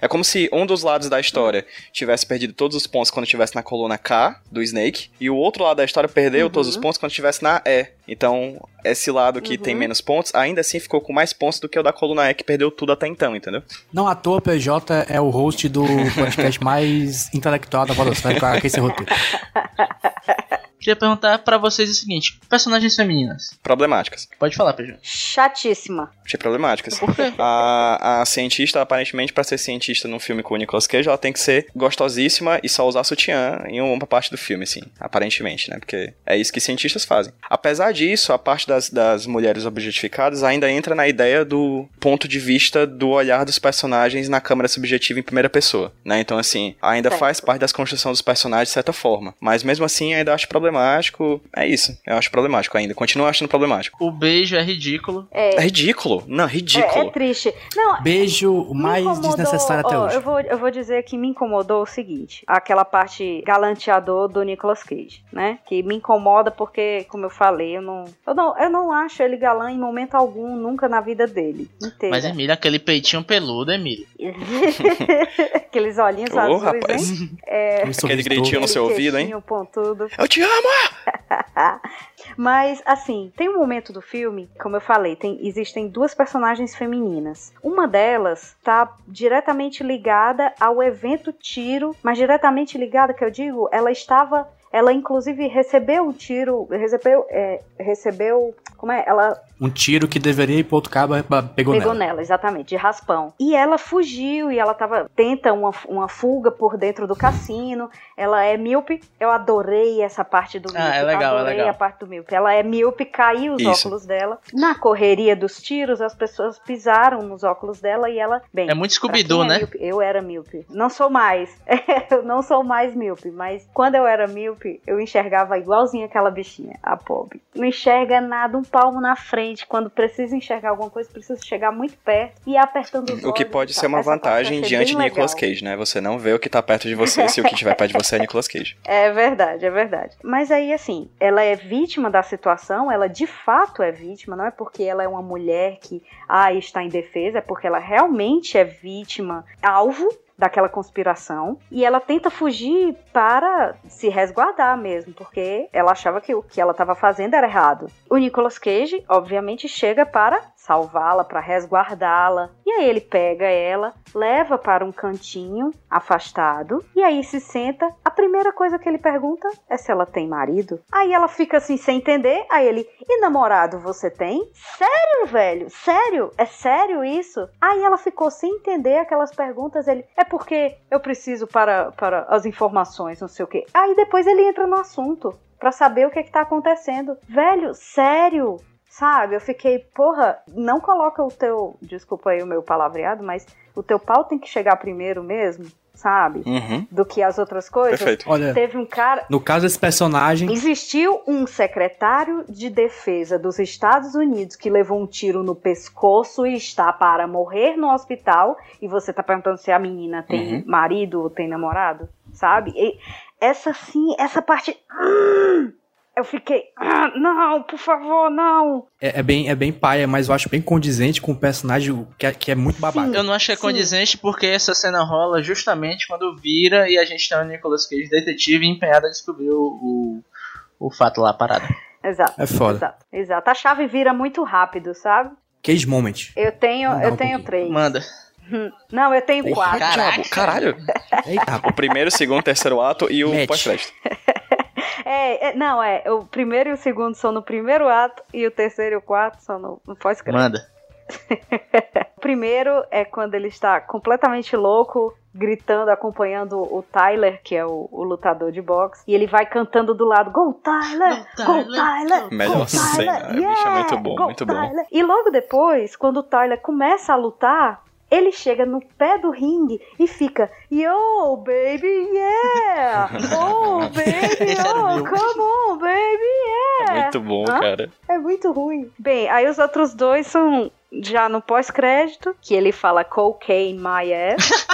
É como se um dos lados da história tivesse perdido todos os pontos quando estivesse na coluna K do Snake, e o outro lado da história perdeu Uhum. todos os pontos quando estivesse na E. Então, esse lado que tem Uhum. menos pontos, ainda assim ficou com mais pontos do que o da coluna E, que perdeu tudo até então, entendeu? Não à toa, PJ é o host do podcast mais intelectual da Podosfera, com a esse roteiro. [LAUGHS] Queria perguntar pra vocês o seguinte: personagens femininas. Problemáticas. Pode falar, PJ. Chatíssima. Achei problemáticas. Por quê? A, a cientista, aparentemente, pra ser cientista num filme com o Nicolas Cage, ela tem que ser gostosíssima e só usar sutiã em uma parte do filme, assim. Aparentemente, né? Porque é isso que cientistas fazem. Apesar disso, a parte das, das mulheres objetificadas ainda entra na ideia do ponto de vista do olhar dos personagens na câmera subjetiva em primeira pessoa, né? Então, assim, ainda Certo. faz parte das construção dos personagens de certa forma. Mas mesmo assim, ainda acho problemático. É isso. Eu acho problemático ainda. Continuo achando problemático. O beijo é ridículo. É, É ridículo. Não, é, ridículo. é triste. Não, Beijo mais incomodou- desnecessário até ó, hoje. Eu vou, eu vou dizer que me incomodou o seguinte: aquela parte galanteador do Nicolas Cage, né? Que me incomoda porque, como eu falei, eu não, eu não, eu não acho ele galã em momento algum, nunca na vida dele. Inteira. Mas, Emília, aquele peitinho peludo, Emília. [LAUGHS] Aqueles olhinhos Ô, azuis, rapaz. hein? É, Aquele gritinho no seu ouvido, hein? pontudo. Eu te amo! [LAUGHS] Mas, assim, tem um momento do filme, como eu falei, tem, existem duas personagens femininas. Uma delas tá diretamente ligada ao evento tiro, mas diretamente ligada, que eu digo, ela estava Ela, inclusive, recebeu um tiro, recebeu, é, recebeu, como é? Ela Um tiro que deveria ir pro outro cabo, pegou, Pegou nela. nela, exatamente, de raspão. E ela fugiu e ela tava tenta uma, uma fuga por dentro do cassino. Ela é míope. Eu adorei essa parte do míope. Ah, é legal, é adorei legal. a parte do míope. Ela é míope, caiu os Isso. óculos dela. Na correria dos tiros, as pessoas pisaram nos óculos dela e ela, bem, É muito quem é né? míope, eu era míope. Não sou mais. [LAUGHS] eu não sou mais míope, mas quando eu era míope, eu enxergava igualzinho aquela bichinha, a pobre. Não enxerga nada, um palmo na frente. Quando precisa enxergar alguma coisa, precisa chegar muito perto e ir apertando os O que pode ser tal. uma vantagem diante de Nicolas. Cage, né? Você não vê o que tá perto de você se o que tiver perto de você é Nicolas Cage. [LAUGHS] É verdade, é verdade. Mas aí, assim, ela é vítima da situação, ela de fato é vítima, não é porque ela é uma mulher que ah, está em defesa, é porque ela realmente é vítima, alvo daquela conspiração, e ela tenta fugir para se resguardar mesmo, porque ela achava que o que ela estava fazendo era errado. O Nicolas Cage, obviamente, chega para salvá-la, para resguardá-la, e aí ele pega ela, leva para um cantinho afastado, e aí se senta. A primeira coisa que ele pergunta é se ela tem marido. Aí ela fica assim sem entender. Aí ele, e namorado você tem? Sério, velho? Sério? É sério isso? Aí ela ficou sem entender aquelas perguntas. Ele, é porque eu preciso para, para as informações, não sei o quê. Aí depois ele entra no assunto. Pra saber o que, é que tá acontecendo. Velho, sério? Sabe? Eu fiquei, porra, não coloca o teu. Desculpa aí o meu palavreado, mas o teu pau tem que chegar primeiro mesmo, sabe? Uhum. Do que as outras coisas. Perfeito. Olha, Teve um cara. no caso desse personagem, Existiu um secretário de defesa dos Estados Unidos que levou um tiro no pescoço e está para morrer no hospital. E você tá perguntando se a menina tem Uhum. marido ou tem namorado, sabe? E essa sim, essa parte. hum, Eu fiquei. "Ah, Não, por favor, não. é, é bem, é bem paia, mas eu acho bem condizente com o personagem que é, que é muito babaca. Eu não achei Sim. condizente porque essa cena rola justamente quando vira e a gente tem o Nicolas Cage detetive empenhado a descobrir o, o, o fato lá parado. Exato. É foda. Exato, exato. A chave vira muito rápido, sabe? Cage Moment. Eu tenho, Manda eu um tenho pouquinho. três. Manda. Não, eu tenho Porra, quatro. Caralho. [LAUGHS] Eita, O primeiro, o segundo, o terceiro ato e o pós-crédito. [LAUGHS] É, é, não, é. O primeiro e o segundo são no primeiro ato e o terceiro e o quarto são no, no pós-crédito. Manda. [LAUGHS] O primeiro é quando ele está completamente louco, gritando, acompanhando o Tyler, que é o, o lutador de boxe, e ele vai cantando do lado: Go Tyler! Go, Go Tyler! Tyler! Melhor go, cena, Tyler! bicho, é muito bom, Go, muito bom. Tyler! E logo depois, quando o Tyler começa a lutar, ele chega no pé do ringue e fica, yo, baby, yeah! Oh, [LAUGHS] baby, oh, come on, baby, É yeah! muito bom, Hã? cara. É muito ruim. Bem, aí os outros dois são já no pós-crédito, que ele fala cocaine my ass.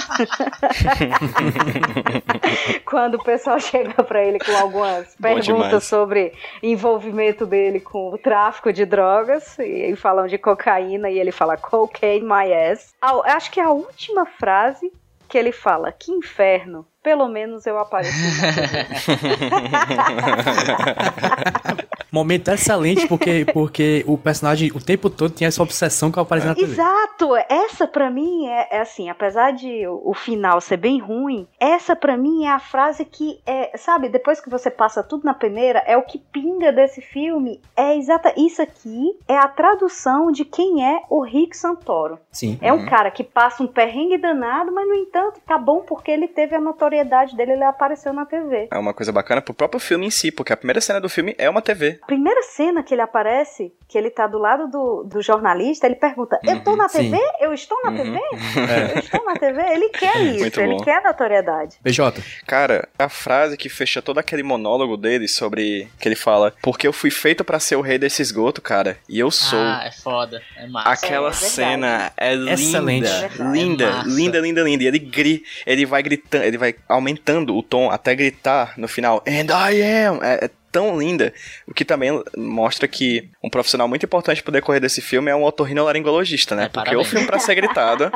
[LAUGHS] Quando o pessoal chega pra ele com algumas perguntas sobre envolvimento dele com o tráfico de drogas, e, e falam de cocaína, e ele fala cocaine my ass. Ah, acho que a última frase que ele fala, que inferno, pelo menos eu apareci. [LAUGHS] [LAUGHS] Momento excelente, porque, [LAUGHS] porque o personagem o tempo todo tinha essa obsessão com aparecer na TV. Exato! Essa pra mim é, é assim, apesar de o, final ser bem ruim, essa pra mim é a frase que é, sabe, depois que você passa tudo na peneira, é o que pinga desse filme. É exata isso aqui é a tradução de quem é o Rick Santoro. Sim. É um cara que passa um perrengue danado, mas no entanto tá bom porque ele teve a notoriedade dele, ele apareceu na TV. É uma coisa bacana pro próprio filme em si, porque a primeira cena do filme é uma TV. A primeira cena que ele aparece, que ele tá do lado do, do jornalista, ele pergunta: Eu tô Uhum, na sim. TV? Eu estou na Uhum. TV? [LAUGHS] Eu estou na TV? Ele quer isso, Muito ele bom. quer notoriedade. BJ, Cara, a frase que fecha todo aquele monólogo dele sobre que ele fala, porque eu fui feito pra ser o rei desse esgoto, cara, e eu sou. Ah, é foda. É massa. Aquela É verdade. cena é linda, Excelente. linda, É linda, linda, linda. E ele gri, ele vai gritando, ele vai aumentando o tom até gritar no final. And I am. É, é tão linda, o que também mostra que um profissional muito importante pro decorrer desse filme é um otorrinolaringologista, né? É, Porque parabéns. o filme pra ser gritado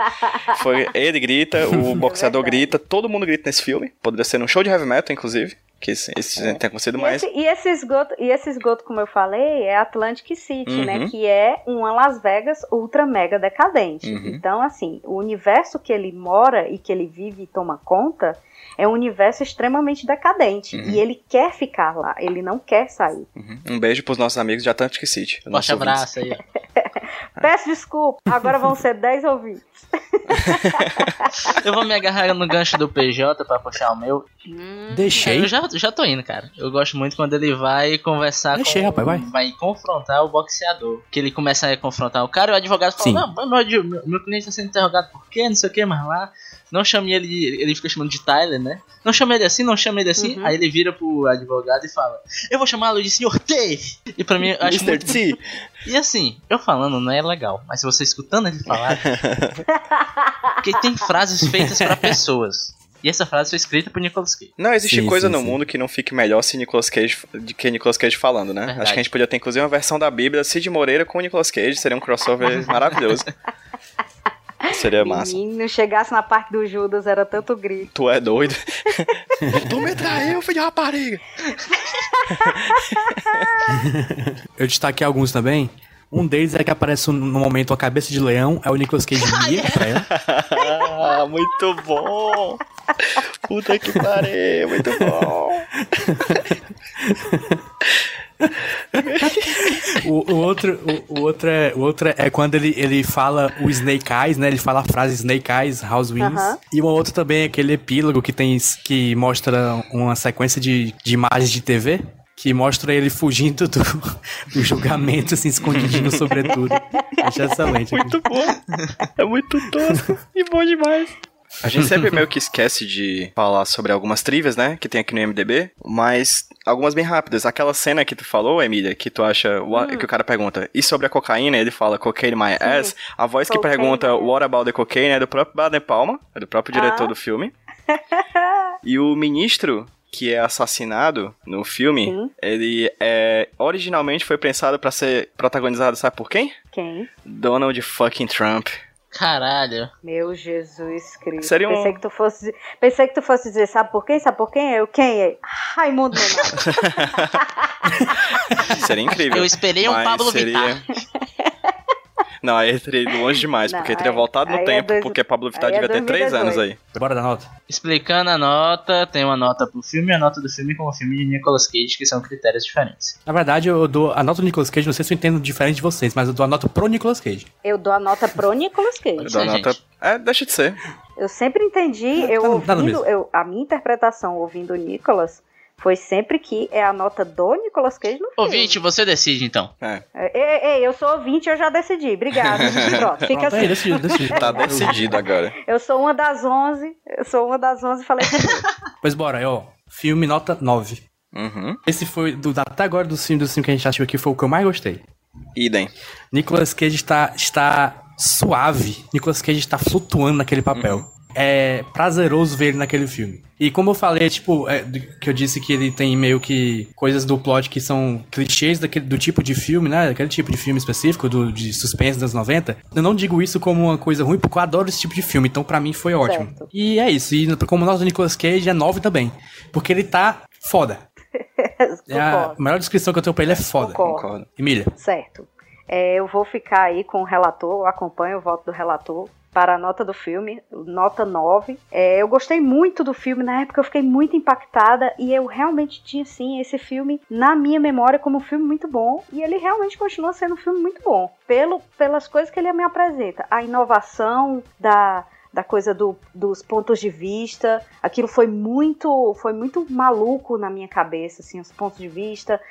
foi ele grita, o [LAUGHS] boxeador verdade. grita, todo mundo grita nesse filme. Poderia ser num show de heavy metal, inclusive. Que esse, esse tem acontecido E mais. esse, e esse esgoto, e esse esgoto, como eu falei, é Atlantic City, né? Uhum. Que é uma Las Vegas ultra mega decadente. Uhum. Então, assim, o universo que ele mora e que ele vive e toma conta é um universo extremamente decadente. Uhum. E ele quer ficar lá, ele não quer sair. Uhum. Um beijo pros nossos amigos de Atlantic City. Forte abraço aí. ó. [LAUGHS] Peço desculpa, agora vão ser 10 ouvintes. [LAUGHS] Eu vou me agarrar no gancho do PJ pra puxar o meu. Deixei. Eu já, já tô indo, cara. Eu gosto muito quando ele vai conversar Deixei, com... rapaz, vai. Vai confrontar o boxeador. Que ele começa a confrontar o cara e o advogado fala, Sim. não, mas meu, meu, meu cliente tá sendo interrogado por quê, não sei o que, mas lá... Não chame ele, de- ele fica chamando de Tyler, né? Não chame ele assim, não chame ele assim. Uhum. Aí ele vira pro advogado e fala, eu vou chamá-lo de Sr. T. E pra mim, eu acho Mr. muito... T. E assim, eu falando não é legal, mas se você escutando ele falar... [LAUGHS] porque tem frases feitas pra pessoas. E essa frase foi escrita por Nicolas Cage. Não existe Sim, coisa sim, no sim. mundo que não fique melhor se Nicolas Cage de que Nicolas Cage falando, né? Verdade. Acho que a gente podia ter inclusive uma versão da Bíblia Cid Moreira com o Nicolas Cage, seria um crossover [LAUGHS] maravilhoso. Seria massa. Menino, chegasse na parte do Judas, era tanto grito. Tu é doido? [LAUGHS] tu me traiu, filho de rapariga. [LAUGHS] Eu destaquei alguns também. Um deles é que aparece no momento uma cabeça de leão, é o Nicolas Cage guia pra ela. Ah, muito bom. Puta que pariu, muito bom. O, o outro, o, o outro, é, o outro é quando ele, ele fala o Snake Eyes, né? Ele fala a frase Snake Eyes, House Wings. Aham. E uma outra também é aquele epílogo que tem que mostra uma sequência de, de imagens de TV. Que mostra ele fugindo do, do julgamento, assim, escondidinho sobretudo. Acho excelente. Muito bom. É muito tosco e bom demais. A gente sempre meio que esquece de falar sobre algumas trivias, né? Que tem aqui no MDB, mas algumas bem rápidas. Aquela cena que tu falou, Emília, que tu acha. what- Que o cara pergunta, e sobre a cocaína? Ele fala, cocaine my ass. A voz que Cocaine pergunta, my what about the cocaine? É do próprio Baden Palma, é do próprio diretor Ah. do filme. E o ministro que é assassinado no filme, Sim. ele é originalmente foi pensado pra ser protagonizado, sabe por quem? Quem? Donald fucking Trump. Caralho. Meu Jesus Cristo. Seria um- Pensei que tu fosse, pensei que tu fosse dizer, sabe por quem? Sabe por quem? Eu quem é? Raimundo Nonato. [LAUGHS] Seria incrível. Eu esperei um Pablo seria... Não, aí ele teria ido longe demais, Não, porque ele teria aí- voltado no aí é tempo, dois- porque Pablo Vittar é devia ter três 2018. anos aí. Bora dar nota. Explicando a nota, tem uma nota pro filme e a nota do filme com o filme de Nicolas Cage, que são critérios diferentes. Na verdade, eu dou a nota do Nicolas Cage, não sei se eu entendo diferente de vocês, mas eu dou a nota pro Nicolas Cage. Eu dou a nota pro Nicolas Cage. Pode Dou ser, nota... É, deixa de ser. Eu sempre entendi, eu Tá ouvindo, eu, a minha interpretação ouvindo o Nicolas foi sempre que é a nota do Nicolas Cage no filme. Ouvinte, você decide então. É. Ei, ei, eu sou ouvinte, eu já decidi. Obrigada. [LAUGHS] Pronto, fica Pronto, aí, assim. decidido, decidido. Tá decidido agora. Eu sou uma das 11, eu sou uma das 11 e falei que [LAUGHS] Pois bora, ó. Filme nota 9. Uhum. Esse foi, do, até agora do filme, do filme que a gente assistiu aqui, foi o que eu mais gostei. Idem. Nicolas Cage está, está suave. Nicolas Cage está flutuando naquele papel. É prazeroso ver ele naquele filme. E como eu falei, tipo, é, que eu disse que ele tem meio que coisas do plot que são clichês daquele, do tipo de filme, né? Daquele tipo de filme específico, do, de suspense das 90. Eu não digo isso como uma coisa ruim, porque eu adoro esse tipo de filme. Então, pra mim, foi ótimo. Certo. E é isso. E como nós do Nicolas Cage é 9 também. Porque ele tá foda. [LAUGHS] É a melhor descrição que eu tenho pra ele é foda. Concordo. Concordo. Emília. Certo. É, eu vou ficar aí com o relator, eu acompanho o voto do relator para a nota do filme, nota 9. É, eu gostei muito do filme, na época eu fiquei muito impactada e eu realmente tinha, sim, esse filme na minha memória como um filme muito bom e ele realmente continua sendo um filme muito bom, pelo, pelas coisas que ele me apresenta. A inovação da, da coisa do- dos pontos de vista, aquilo foi muito, foi muito maluco na minha cabeça, assim, os pontos de vista,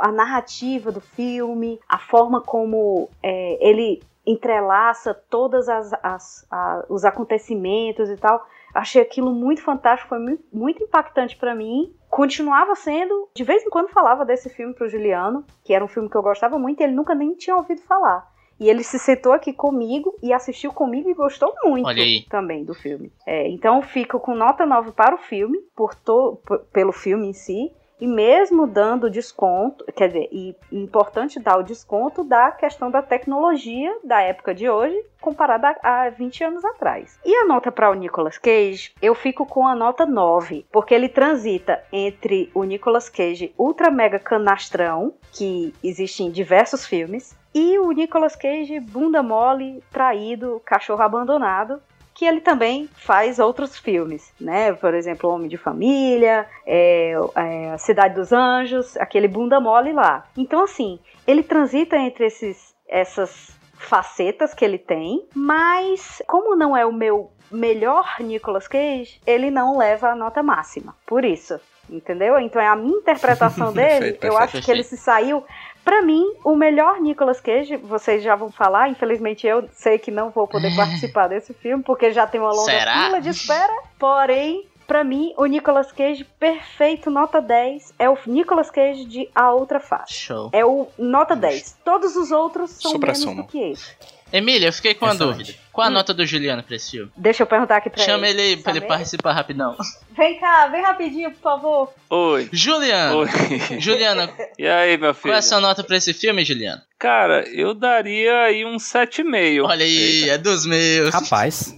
a narrativa do filme, a forma como é, ele entrelaça todas as, as- a- os acontecimentos e tal. Achei aquilo muito fantástico, foi muito, muito impactante pra mim. Continuava sendo, de vez em quando falava desse filme pro Juliano, que era um filme que eu gostava muito, e ele nunca nem tinha ouvido falar. E ele se sentou aqui comigo e assistiu comigo e gostou muito também do filme. É, então fico com nota 9 para o filme, por to- pelo filme em si, E mesmo dando desconto, quer dizer, e importante dar o desconto da questão da tecnologia da época de hoje comparada a 20 anos atrás. E a nota para o Nicolas Cage, eu fico com a nota 9, porque ele transita entre o Nicolas Cage ultra mega canastrão, que existe em diversos filmes, e o Nicolas Cage bunda mole, traído, cachorro abandonado, que ele também faz outros filmes, né? Por exemplo, Homem de Família, é, é, Cidade dos Anjos, aquele bunda mole lá. Então, assim, ele transita entre esses, essas facetas que ele tem, mas como não é o meu melhor Nicolas Cage, ele não leva a nota máxima. Por isso, entendeu? Então é a minha interpretação [LAUGHS] dele. Perfeito, eu perfeito, acho que ele se saiu. Pra mim, o melhor Nicolas Cage, vocês já vão falar, infelizmente eu sei que não vou poder participar desse filme, porque já tem uma longa Será? fila de espera. Porém, pra mim, o Nicolas Cage perfeito, nota 10, é o Nicolas Cage de A Outra Face. Show. É o nota 10. Todos os outros são menos Supra-sumo. do que esse. Emília, eu fiquei com uma Excelente. dúvida. Qual a nota do Juliano pra esse filme? Deixa eu perguntar aqui pra Chama ele. ele pra ele participar rapidão. Vem cá, vem rapidinho, por favor. Oi. Juliano! Oi. [LAUGHS] Juliano, E aí, meu filho? qual é a sua nota pra esse filme, Juliano? Cara, eu daria aí um 7,5. Olha aí, é dos meus. Rapaz,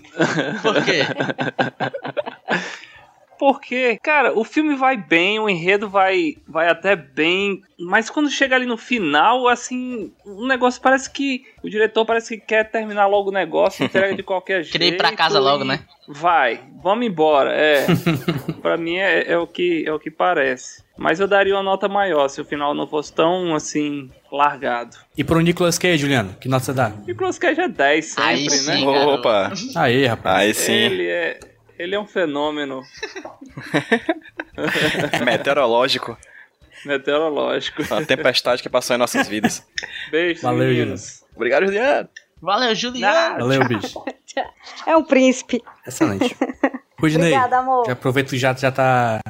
Por quê? [LAUGHS] Porque, cara, o filme vai bem, o enredo vai, vai até bem, mas quando chega ali no final, assim, o negócio parece que. O diretor parece que quer terminar logo o negócio, entrega de [LAUGHS] qualquer jeito. Queria ir pra casa logo, né? Vai, vamos embora. É. [LAUGHS] pra mim é, é o que, é o que parece. Mas eu daria uma nota maior se o final não fosse tão, assim, largado. e pro Nicolas Cage, Juliano, que nota você dá? Nicolas Cage é 10 sempre, Aí né? sim. Opa, Aí, rapaz. aí sim. Ele é. Ele é um fenômeno [LAUGHS] Meteorológico. meteorológico. Uma tempestade que passou em nossas vidas. Beijo, Valeu, meninos. Obrigado, Juliano. Valeu, Juliano! Valeu, bicho. É um príncipe. Excelente. [LAUGHS] Rudinei, Obrigada, amor. já aproveita que já, já tá.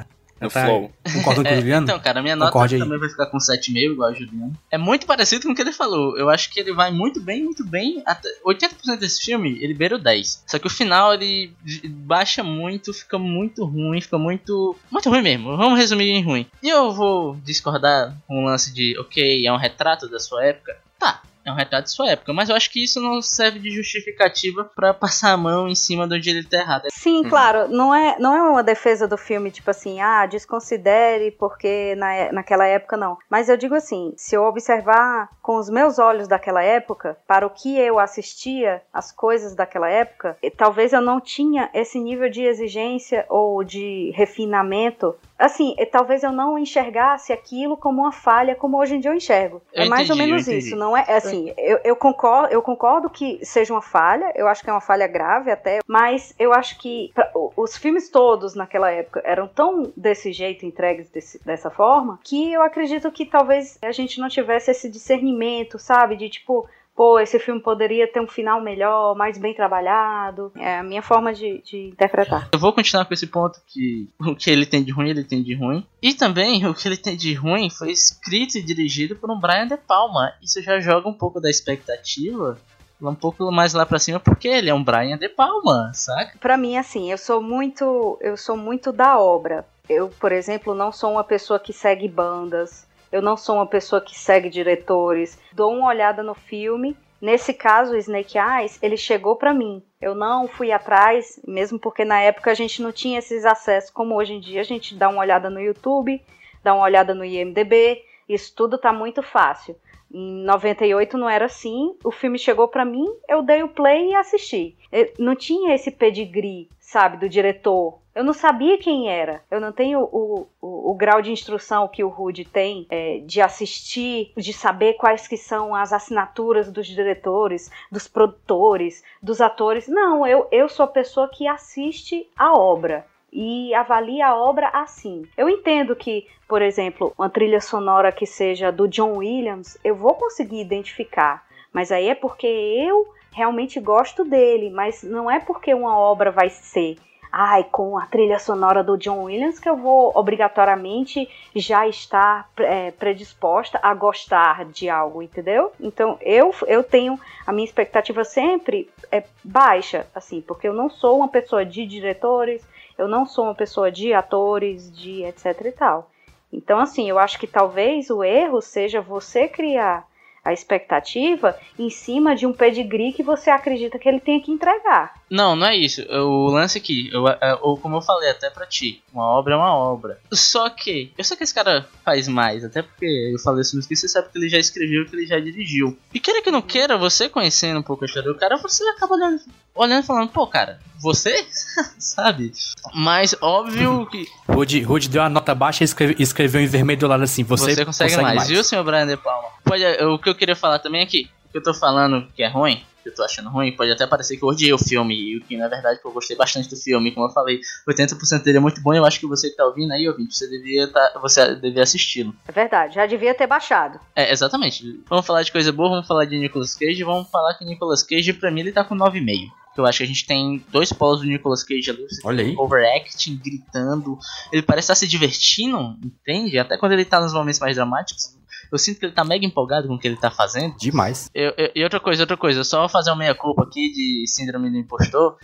No tá flow. concordando com o É, Juliano? então, cara, minha nota Concorde aí. também vai ficar com 7,5, igual o Juliano. É muito parecido com o que ele falou. Eu acho que ele vai muito bem, muito bem. Até 80% desse filme, ele beira o 10. Só que o final, ele baixa muito, fica muito ruim, fica muito... Muito ruim mesmo. Vamos resumir em ruim. E eu vou discordar com o lance de, ok, é um retrato da sua época. Tá, é um retrato de sua época. Mas eu acho que isso não serve de justificativa pra passar a mão em cima de onde ele tá errado. Sim, claro, não é, não é uma defesa do filme, tipo assim, ah, desconsidere porque na, é- naquela época não. Mas eu digo assim, se eu observar com os meus olhos daquela época, para o que eu assistia, as coisas daquela época, talvez eu não tinha esse nível de exigência ou de refinamento. Assim, talvez eu não enxergasse aquilo como uma falha, como hoje em dia eu enxergo. Eu é mais ou entendi, menos isso, não é? é Assim, eu, eu concordo, eu concordo que seja uma falha, eu acho que é uma falha grave até, mas eu acho que pra- os filmes todos naquela época eram tão desse jeito, entregues desse- dessa forma, que eu acredito que talvez a gente não tivesse esse discernimento, sabe? De tipo, pô, esse filme poderia ter um final melhor, mais bem trabalhado. É a minha forma de, de interpretar. Eu vou continuar com esse ponto que o que ele tem de ruim, ele tem de ruim. E também o que ele tem de ruim foi escrito e dirigido por um Brian De Palma. Isso já joga um pouco da expectativa um pouco mais lá pra cima porque ele é um Brian De Palma, saca? Pra mim, assim, eu sou muito, eu sou muito da obra. Eu, por exemplo, não sou uma pessoa que segue bandas. Eu não sou uma pessoa que segue diretores. Dou uma olhada no filme. Nesse caso, Snake Eyes, ele chegou pra mim. Eu não fui atrás, mesmo porque na época a gente não tinha esses acessos como hoje em dia. A gente dá uma olhada no YouTube, dá uma olhada no IMDb. Isso tudo tá muito fácil. Em 98 não era assim. O filme chegou pra mim, eu dei o play e assisti. Eu não tinha esse pedigree, sabe, do diretor. Eu não sabia quem era. Eu não tenho o, o, o grau de instrução que o Rude tem é, de assistir, de saber quais que são as assinaturas dos diretores, dos produtores, dos atores. Não, eu, eu sou a pessoa que assiste a obra e avalia a obra assim. Eu entendo que, por exemplo, uma trilha sonora que seja do John Williams, eu vou conseguir identificar, mas aí é porque eu realmente gosto dele, mas não é porque uma obra vai ser ai, com a trilha sonora do John Williams que eu vou obrigatoriamente já estar é, predisposta a gostar de algo, entendeu? Então eu, eu tenho a minha expectativa sempre é baixa, assim, porque eu não sou uma pessoa de diretores, eu não sou uma pessoa de atores, de etc e tal. Então, assim, eu acho que talvez o erro seja você criar a expectativa em cima de um pedigree que você acredita que ele tem que entregar. Não, não é isso. O lance aqui, eu, eu, como eu falei até pra ti, uma obra é uma obra. Só que, eu sei que esse cara faz mais, até porque eu falei isso, que você sabe que ele já escreveu, que ele já dirigiu. E queira que não queira, você conhecendo um pouco a história do cara, você acaba olhando, olhando e falando, pô, cara, você? [LAUGHS] sabe? Mas óbvio que. Rude, Rude deu a nota baixa e escreve, escreveu em vermelho do lado assim. Você, você consegue, consegue mais. mais. Viu, senhor Brian De Palma? Pode, o que eu queria falar também é que o que eu tô falando que é ruim, que eu tô achando ruim, pode até parecer que eu odiei o filme, e o que na verdade eu gostei bastante do filme, como eu falei, 80% dele é muito bom, eu acho que você que tá ouvindo aí, ouvinte, você devia tá, você devia assisti-lo. É verdade, já devia ter baixado. É, exatamente. Vamos falar de coisa boa, vamos falar de Nicolas Cage, vamos falar que Nicolas Cage, pra mim, ele tá com 9,5 que eu acho que a gente tem dois polos do Nicolas Cage ali. Olha aí. Overacting, gritando. Ele parece estar se divertindo, entende? Até quando ele tá nos momentos mais dramáticos. Eu sinto que ele tá mega empolgado com o que ele tá fazendo. Demais. Eu, eu, e outra coisa, outra coisa, só fazer uma meia-culpa aqui de Síndrome do Impostor.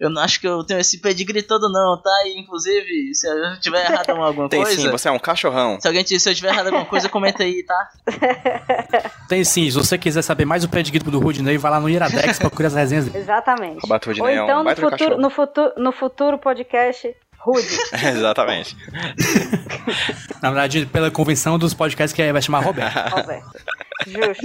Eu não acho que eu tenho esse pedigree todo não, tá? E, inclusive, se eu tiver errado em alguma Tem coisa... Tem sim, você é um cachorrão. Se alguém se eu tiver errado em alguma coisa, comenta aí, tá? [LAUGHS] Tem sim, se você quiser saber mais o pedigree do Rudney, vai lá no Iradex pra procurar as resenhas. Exatamente. O Ou então, é um no, futuro, no, futuro, no futuro podcast... Rude. [LAUGHS] Exatamente. Na verdade, pela convenção dos podcasts que vai chamar Roberto. Roberto. Justo.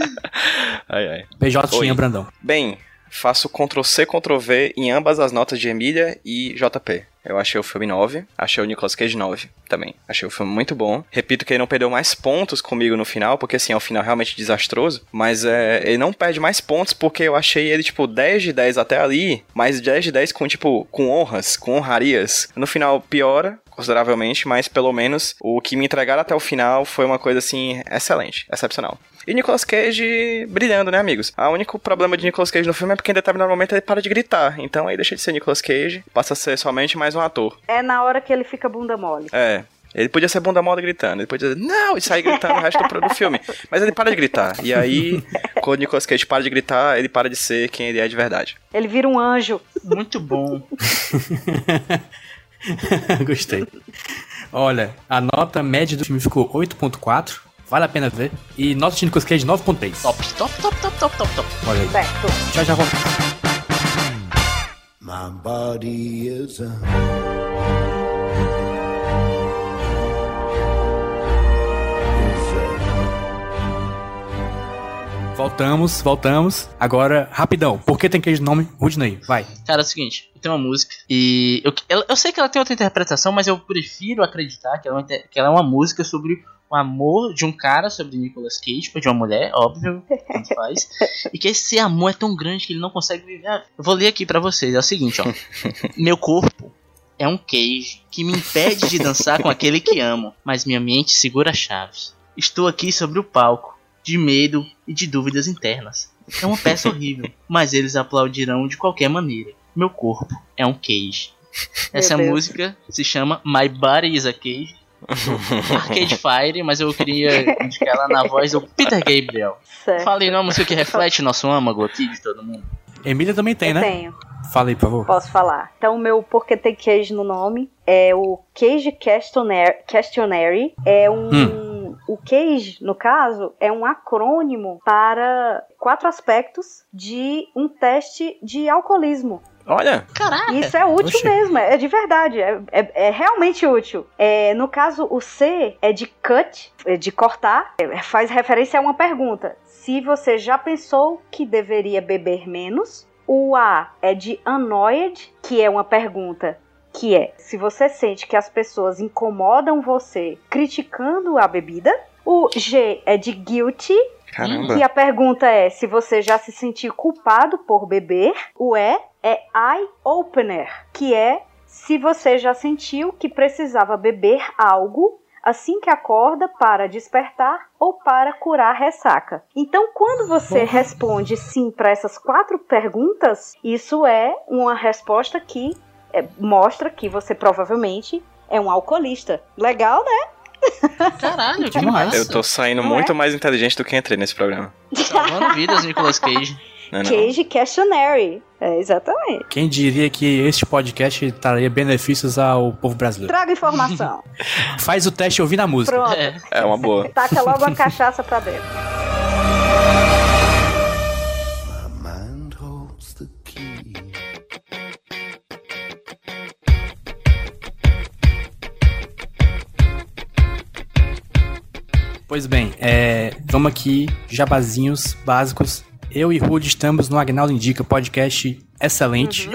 Ai, ai. PJ tinha Brandão. Bem, faço Ctrl C, Ctrl V em ambas as notas de Emília e JP. Eu achei o filme 9, achei o Nicolas Cage 9 também. Achei o filme muito bom. Repito que ele não perdeu mais pontos comigo no final, porque assim, é um final realmente desastroso. Mas é, ele não perde mais pontos porque eu achei ele, tipo, 10 de 10 até ali, mas 10 de 10 com, tipo, com honras, com honrarias. No final piora, consideravelmente, mas pelo menos o que me entregaram até o final foi uma coisa assim excelente, excepcional. E Nicolas Cage brilhando, né, amigos? O único problema de Nicolas Cage no filme é porque em determinado momento ele para de gritar. Então aí deixa de ser Nicolas Cage, passa a ser somente mais um ator. É na hora que ele fica bunda mole. É, ele podia ser bunda mole gritando, ele podia dizer, não, e sair gritando o resto do, do filme. Mas ele para de gritar. E aí, [LAUGHS] quando o Nicolas Cage para de gritar, ele para de ser quem ele é de verdade. Ele vira um anjo. Muito bom. [LAUGHS] [LAUGHS] Gostei. Olha, a nota média do filme ficou 8.4. Vale a pena ver. E nota de Nicolas Cage 9.3. Top, top, top, top, top, top, top. Olha aí. Certo. Já já volto. My body is a... Voltamos, voltamos. Agora, rapidão. Por que tem aquele nome Rudney? Vai. Cara, é o seguinte. Tem uma música e... Eu, eu, eu sei que ela tem outra interpretação, mas eu prefiro acreditar que ela, é que ela é uma música sobre o amor de um cara sobre Nicolas Cage, tipo, de uma mulher, óbvio, [LAUGHS] tanto faz. e que esse amor é tão grande que ele não consegue viver. Eu vou ler aqui para vocês, é o seguinte, ó. [LAUGHS] Meu corpo é um cage que me impede de dançar com aquele que amo, mas minha mente segura as chaves. Estou aqui sobre o palco, de medo e de dúvidas internas. É uma peça horrível, [LAUGHS] mas eles aplaudirão de qualquer maneira. Meu corpo é um cage. Essa música se chama My Body is a Cage Arcade Fire, mas eu queria indicar ela na voz do Peter Gabriel. Certo. Falei não, música que reflete nosso âmago aqui de todo mundo. Emília também tem, eu né? tenho. Fala aí, por favor. Posso falar. Então, o meu Porque Tem Cage no nome é o Cage Questionnaire. Questionary. É um. Hum. O Cage, no caso, é um acrônimo para quatro aspectos de um teste de alcoolismo. Olha! Caraca! Isso é útil Oxi. mesmo, é de verdade, é, é, é realmente útil. É, no caso, o C é de cut, é de cortar, é, faz referência a uma pergunta. Se você já pensou que deveria beber menos, o A é de annoyed, que é uma pergunta que é se você sente que as pessoas incomodam você criticando a bebida. O G é de guilty, Caramba! que a pergunta é se você já se sentiu culpado por beber. O E é eye opener, que é se você já sentiu que precisava beber algo assim que acorda para despertar ou para curar ressaca. Então, quando você responde sim para essas quatro perguntas, isso é uma resposta que é, mostra que você provavelmente é um alcoolista. Legal, né? Caralho, que Demais. massa. Eu tô saindo Não muito é? mais inteligente do que entrei nesse programa. Salvando vidas, Nicolas Cage. Não é não? Cage Questionary. É, exatamente. Quem diria que este podcast traria benefícios ao povo brasileiro? Traga informação. [LAUGHS] Faz o teste ouvindo a música. Pronto. É uma boa. Taca logo a cachaça pra dentro. Pois bem, é, vamos aqui, jabazinhos básicos. Eu e Rude estamos no Agnaldo Indica, podcast excelente.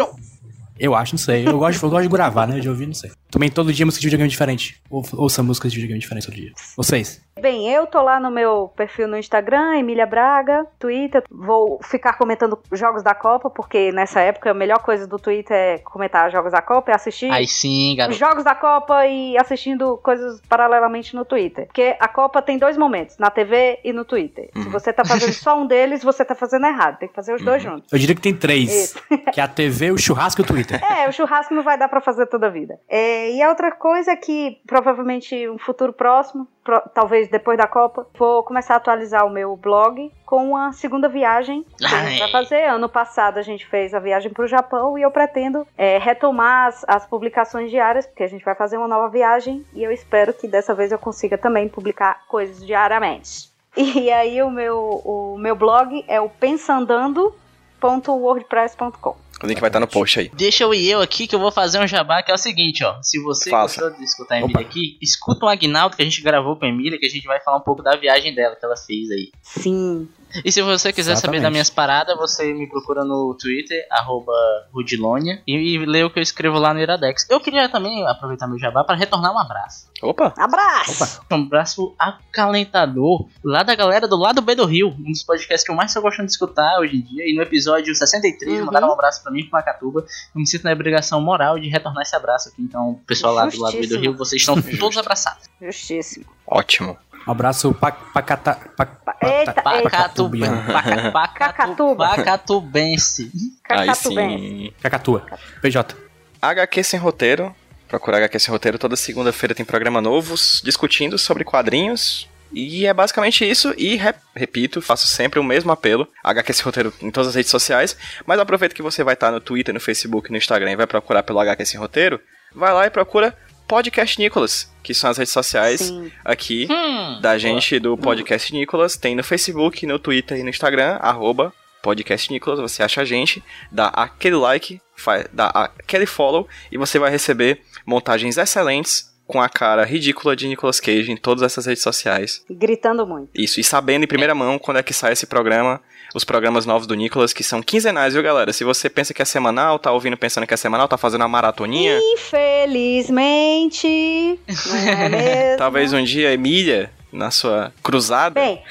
Eu acho, não sei. Eu gosto, eu gosto de gravar, né? De ouvir, não sei. Também todo dia música de videogame diferente. Ou, ouça músicas de videogame diferentes todo dia. Vocês? Bem, eu tô lá no meu perfil no Instagram, Emília Braga, Twitter. Vou ficar comentando jogos da Copa, porque nessa época a melhor coisa do Twitter é comentar jogos da Copa e assistir. Aí sim, os garoto. jogos da Copa e assistindo coisas paralelamente no Twitter. Porque a Copa tem dois momentos, na TV e no Twitter. Se você tá fazendo só um deles, você tá fazendo errado. Tem que fazer os dois juntos. Eu diria que tem três. Isso. Que é a TV, o churrasco e o Twitter. [LAUGHS] É, o churrasco não vai dar pra fazer toda a vida. É, e a outra coisa é que, provavelmente, um futuro próximo, pro- talvez depois da Copa, vou começar a atualizar o meu blog com uma segunda viagem que a gente vai fazer. Ano passado a gente fez a viagem pro Japão e eu pretendo é, retomar as, as publicações diárias, porque a gente vai fazer uma nova viagem e eu espero que dessa vez eu consiga também publicar coisas diariamente. E aí o meu, o meu blog é o pensandando.wordpress.com. O link vai estar no post aí. Deixa eu ir eu aqui que eu vou fazer um jabá que é o seguinte, ó. Se você Faça. gostou de escutar a Emília aqui, escuta o Agnaldo que a gente gravou com a Emília, que a gente vai falar um pouco da viagem dela que ela fez aí. Sim. E se você quiser saber Exatamente. das minhas paradas, você me procura no Twitter, arroba Rudilonia, e, e lê o que eu escrevo lá no Iradex. Eu queria também aproveitar meu jabá para retornar um abraço. Opa! Abraço! Um abraço acalentador lá da galera do lado B do Rio, um dos podcasts que eu mais estou gostando de escutar hoje em dia. E no episódio 63, Uhum. mandaram um abraço pra mim pro Macatuba. Eu me sinto na obrigação moral de retornar esse abraço aqui. Então, pessoal lá do lado B do. Rio, vocês estão [LAUGHS] todos abraçados. Justíssimo. Ótimo. Um abraço pra, pra, cata, pra, Eita. Pacatu, pacatu-. Pacatubense. Aí Cacatubense. sim. Cacatua. PJ. HQ Sem Roteiro. Procura HQ Sem Roteiro. Toda segunda-feira tem programa novo discutindo sobre quadrinhos. E é basicamente isso. E re- repito, faço sempre o mesmo apelo. HQ Sem Roteiro em todas as redes sociais. Mas aproveita que você vai estar no Twitter, no Facebook, no Instagram e vai procurar pelo HQ Sem Roteiro. Vai lá e procura Podcast Nicolas, que são as redes sociais Sim. aqui Hum, da gente do Podcast Nicolas. Tem no Facebook, no Twitter e no Instagram, arroba Podcast Nicolas, você acha a gente, dá aquele like, fa- dá aquele follow e você vai receber montagens excelentes com a cara ridícula de Nicolas Cage em todas essas redes sociais. Gritando muito. Isso, e sabendo em primeira mão quando é que sai esse programa, os programas novos do Nicolas, que são quinzenais, viu, galera? Se você pensa que é semanal, tá ouvindo pensando que é semanal, tá fazendo uma maratoninha, Infelizmente. Não é [LAUGHS] mesmo? talvez um dia, Emília, na sua cruzada, Bem,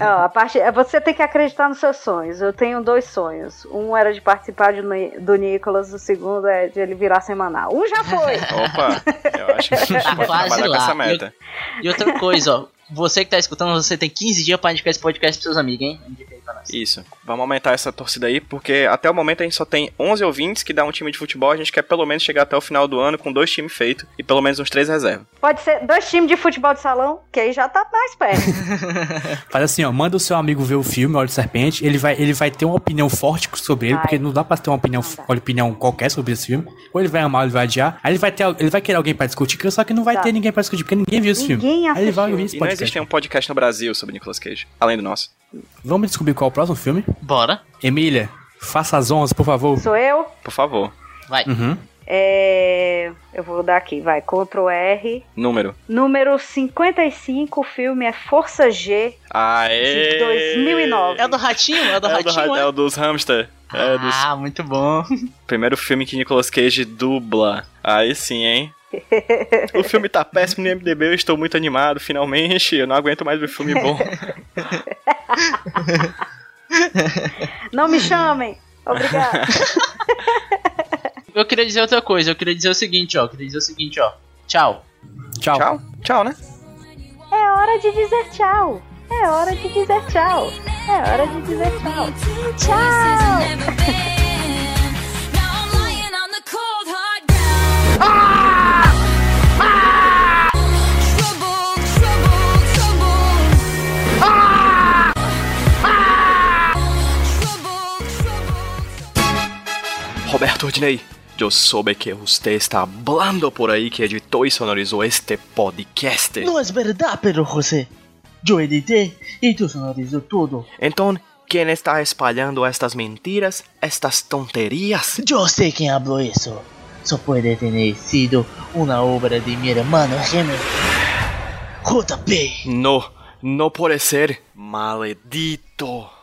ó, a parte, você tem que acreditar nos seus sonhos. Eu tenho dois sonhos. Um era de participar de do Nicolas, o segundo é de ele virar semanal. Um já foi. [LAUGHS] Opa, eu acho que a gente Tá [LAUGHS] pode quase trabalhar com lá. essa meta. E outra coisa, ó. Você que tá escutando, você tem 15 dias pra indicar esse podcast pros seus amigos, hein? Indica aí pra nós. Isso. Vamos aumentar essa torcida aí, porque até o momento a gente só tem 11 ouvintes que dá um time de futebol. A gente quer pelo menos chegar até o final do ano com dois times feitos e pelo menos uns três reservas. Pode ser dois times de futebol de salão, que aí já tá mais perto. [LAUGHS] Faz assim, ó, manda o seu amigo ver o filme, Olho de Serpente, ele vai, ele vai ter uma opinião forte sobre ele, Vai. porque não dá pra ter uma opinião, opinião qualquer sobre esse filme. Ou ele vai amar, ou ele vai adiar. Aí ele vai ter, ele vai querer alguém pra discutir, só que não vai Tá. ter ninguém pra discutir, porque ninguém viu esse Ninguém filme. Aí ele vai assistiu. ouvir esse podcast. Existe um podcast no Brasil sobre Nicolas Cage, além do nosso. Vamos descobrir qual é o próximo filme? Bora. Emília, faça as honras, por favor. Sou eu. Por favor, Vai. Uhum. É, eu vou dar aqui, vai. Ctrl R. número. Número 55, o filme é Força G, Aê! de 2009. É o do ratinho? É o do É do, ratinho, ra- é? é o dos hamster. É dos Ah, muito bom. primeiro filme que Nicolas Cage dubla. Aí sim, hein? O filme tá péssimo no MDB, eu estou muito animado, finalmente. Eu não aguento mais ver filme bom. [LAUGHS] Não me chamem. Obrigada. Eu queria dizer outra coisa, eu queria dizer o seguinte, ó. Eu queria dizer o seguinte, ó. Tchau. Tchau. Tchau, tchau, né? É hora de dizer tchau. É hora de dizer tchau. É hora de dizer tchau. Tchau. Roberto Ordinei, yo soube que usted está hablando por ahí que editó y sonorizó este podcast. No es verdad, Pedro José. Yo edité y tú sonorizó todo. Entonces, ¿quién está espalhando estas mentiras, estas tonterías? Yo sé quién habló eso. Eso puede tener sido una obra de mi hermano gemelo. JP. No, no puede ser. Maldito.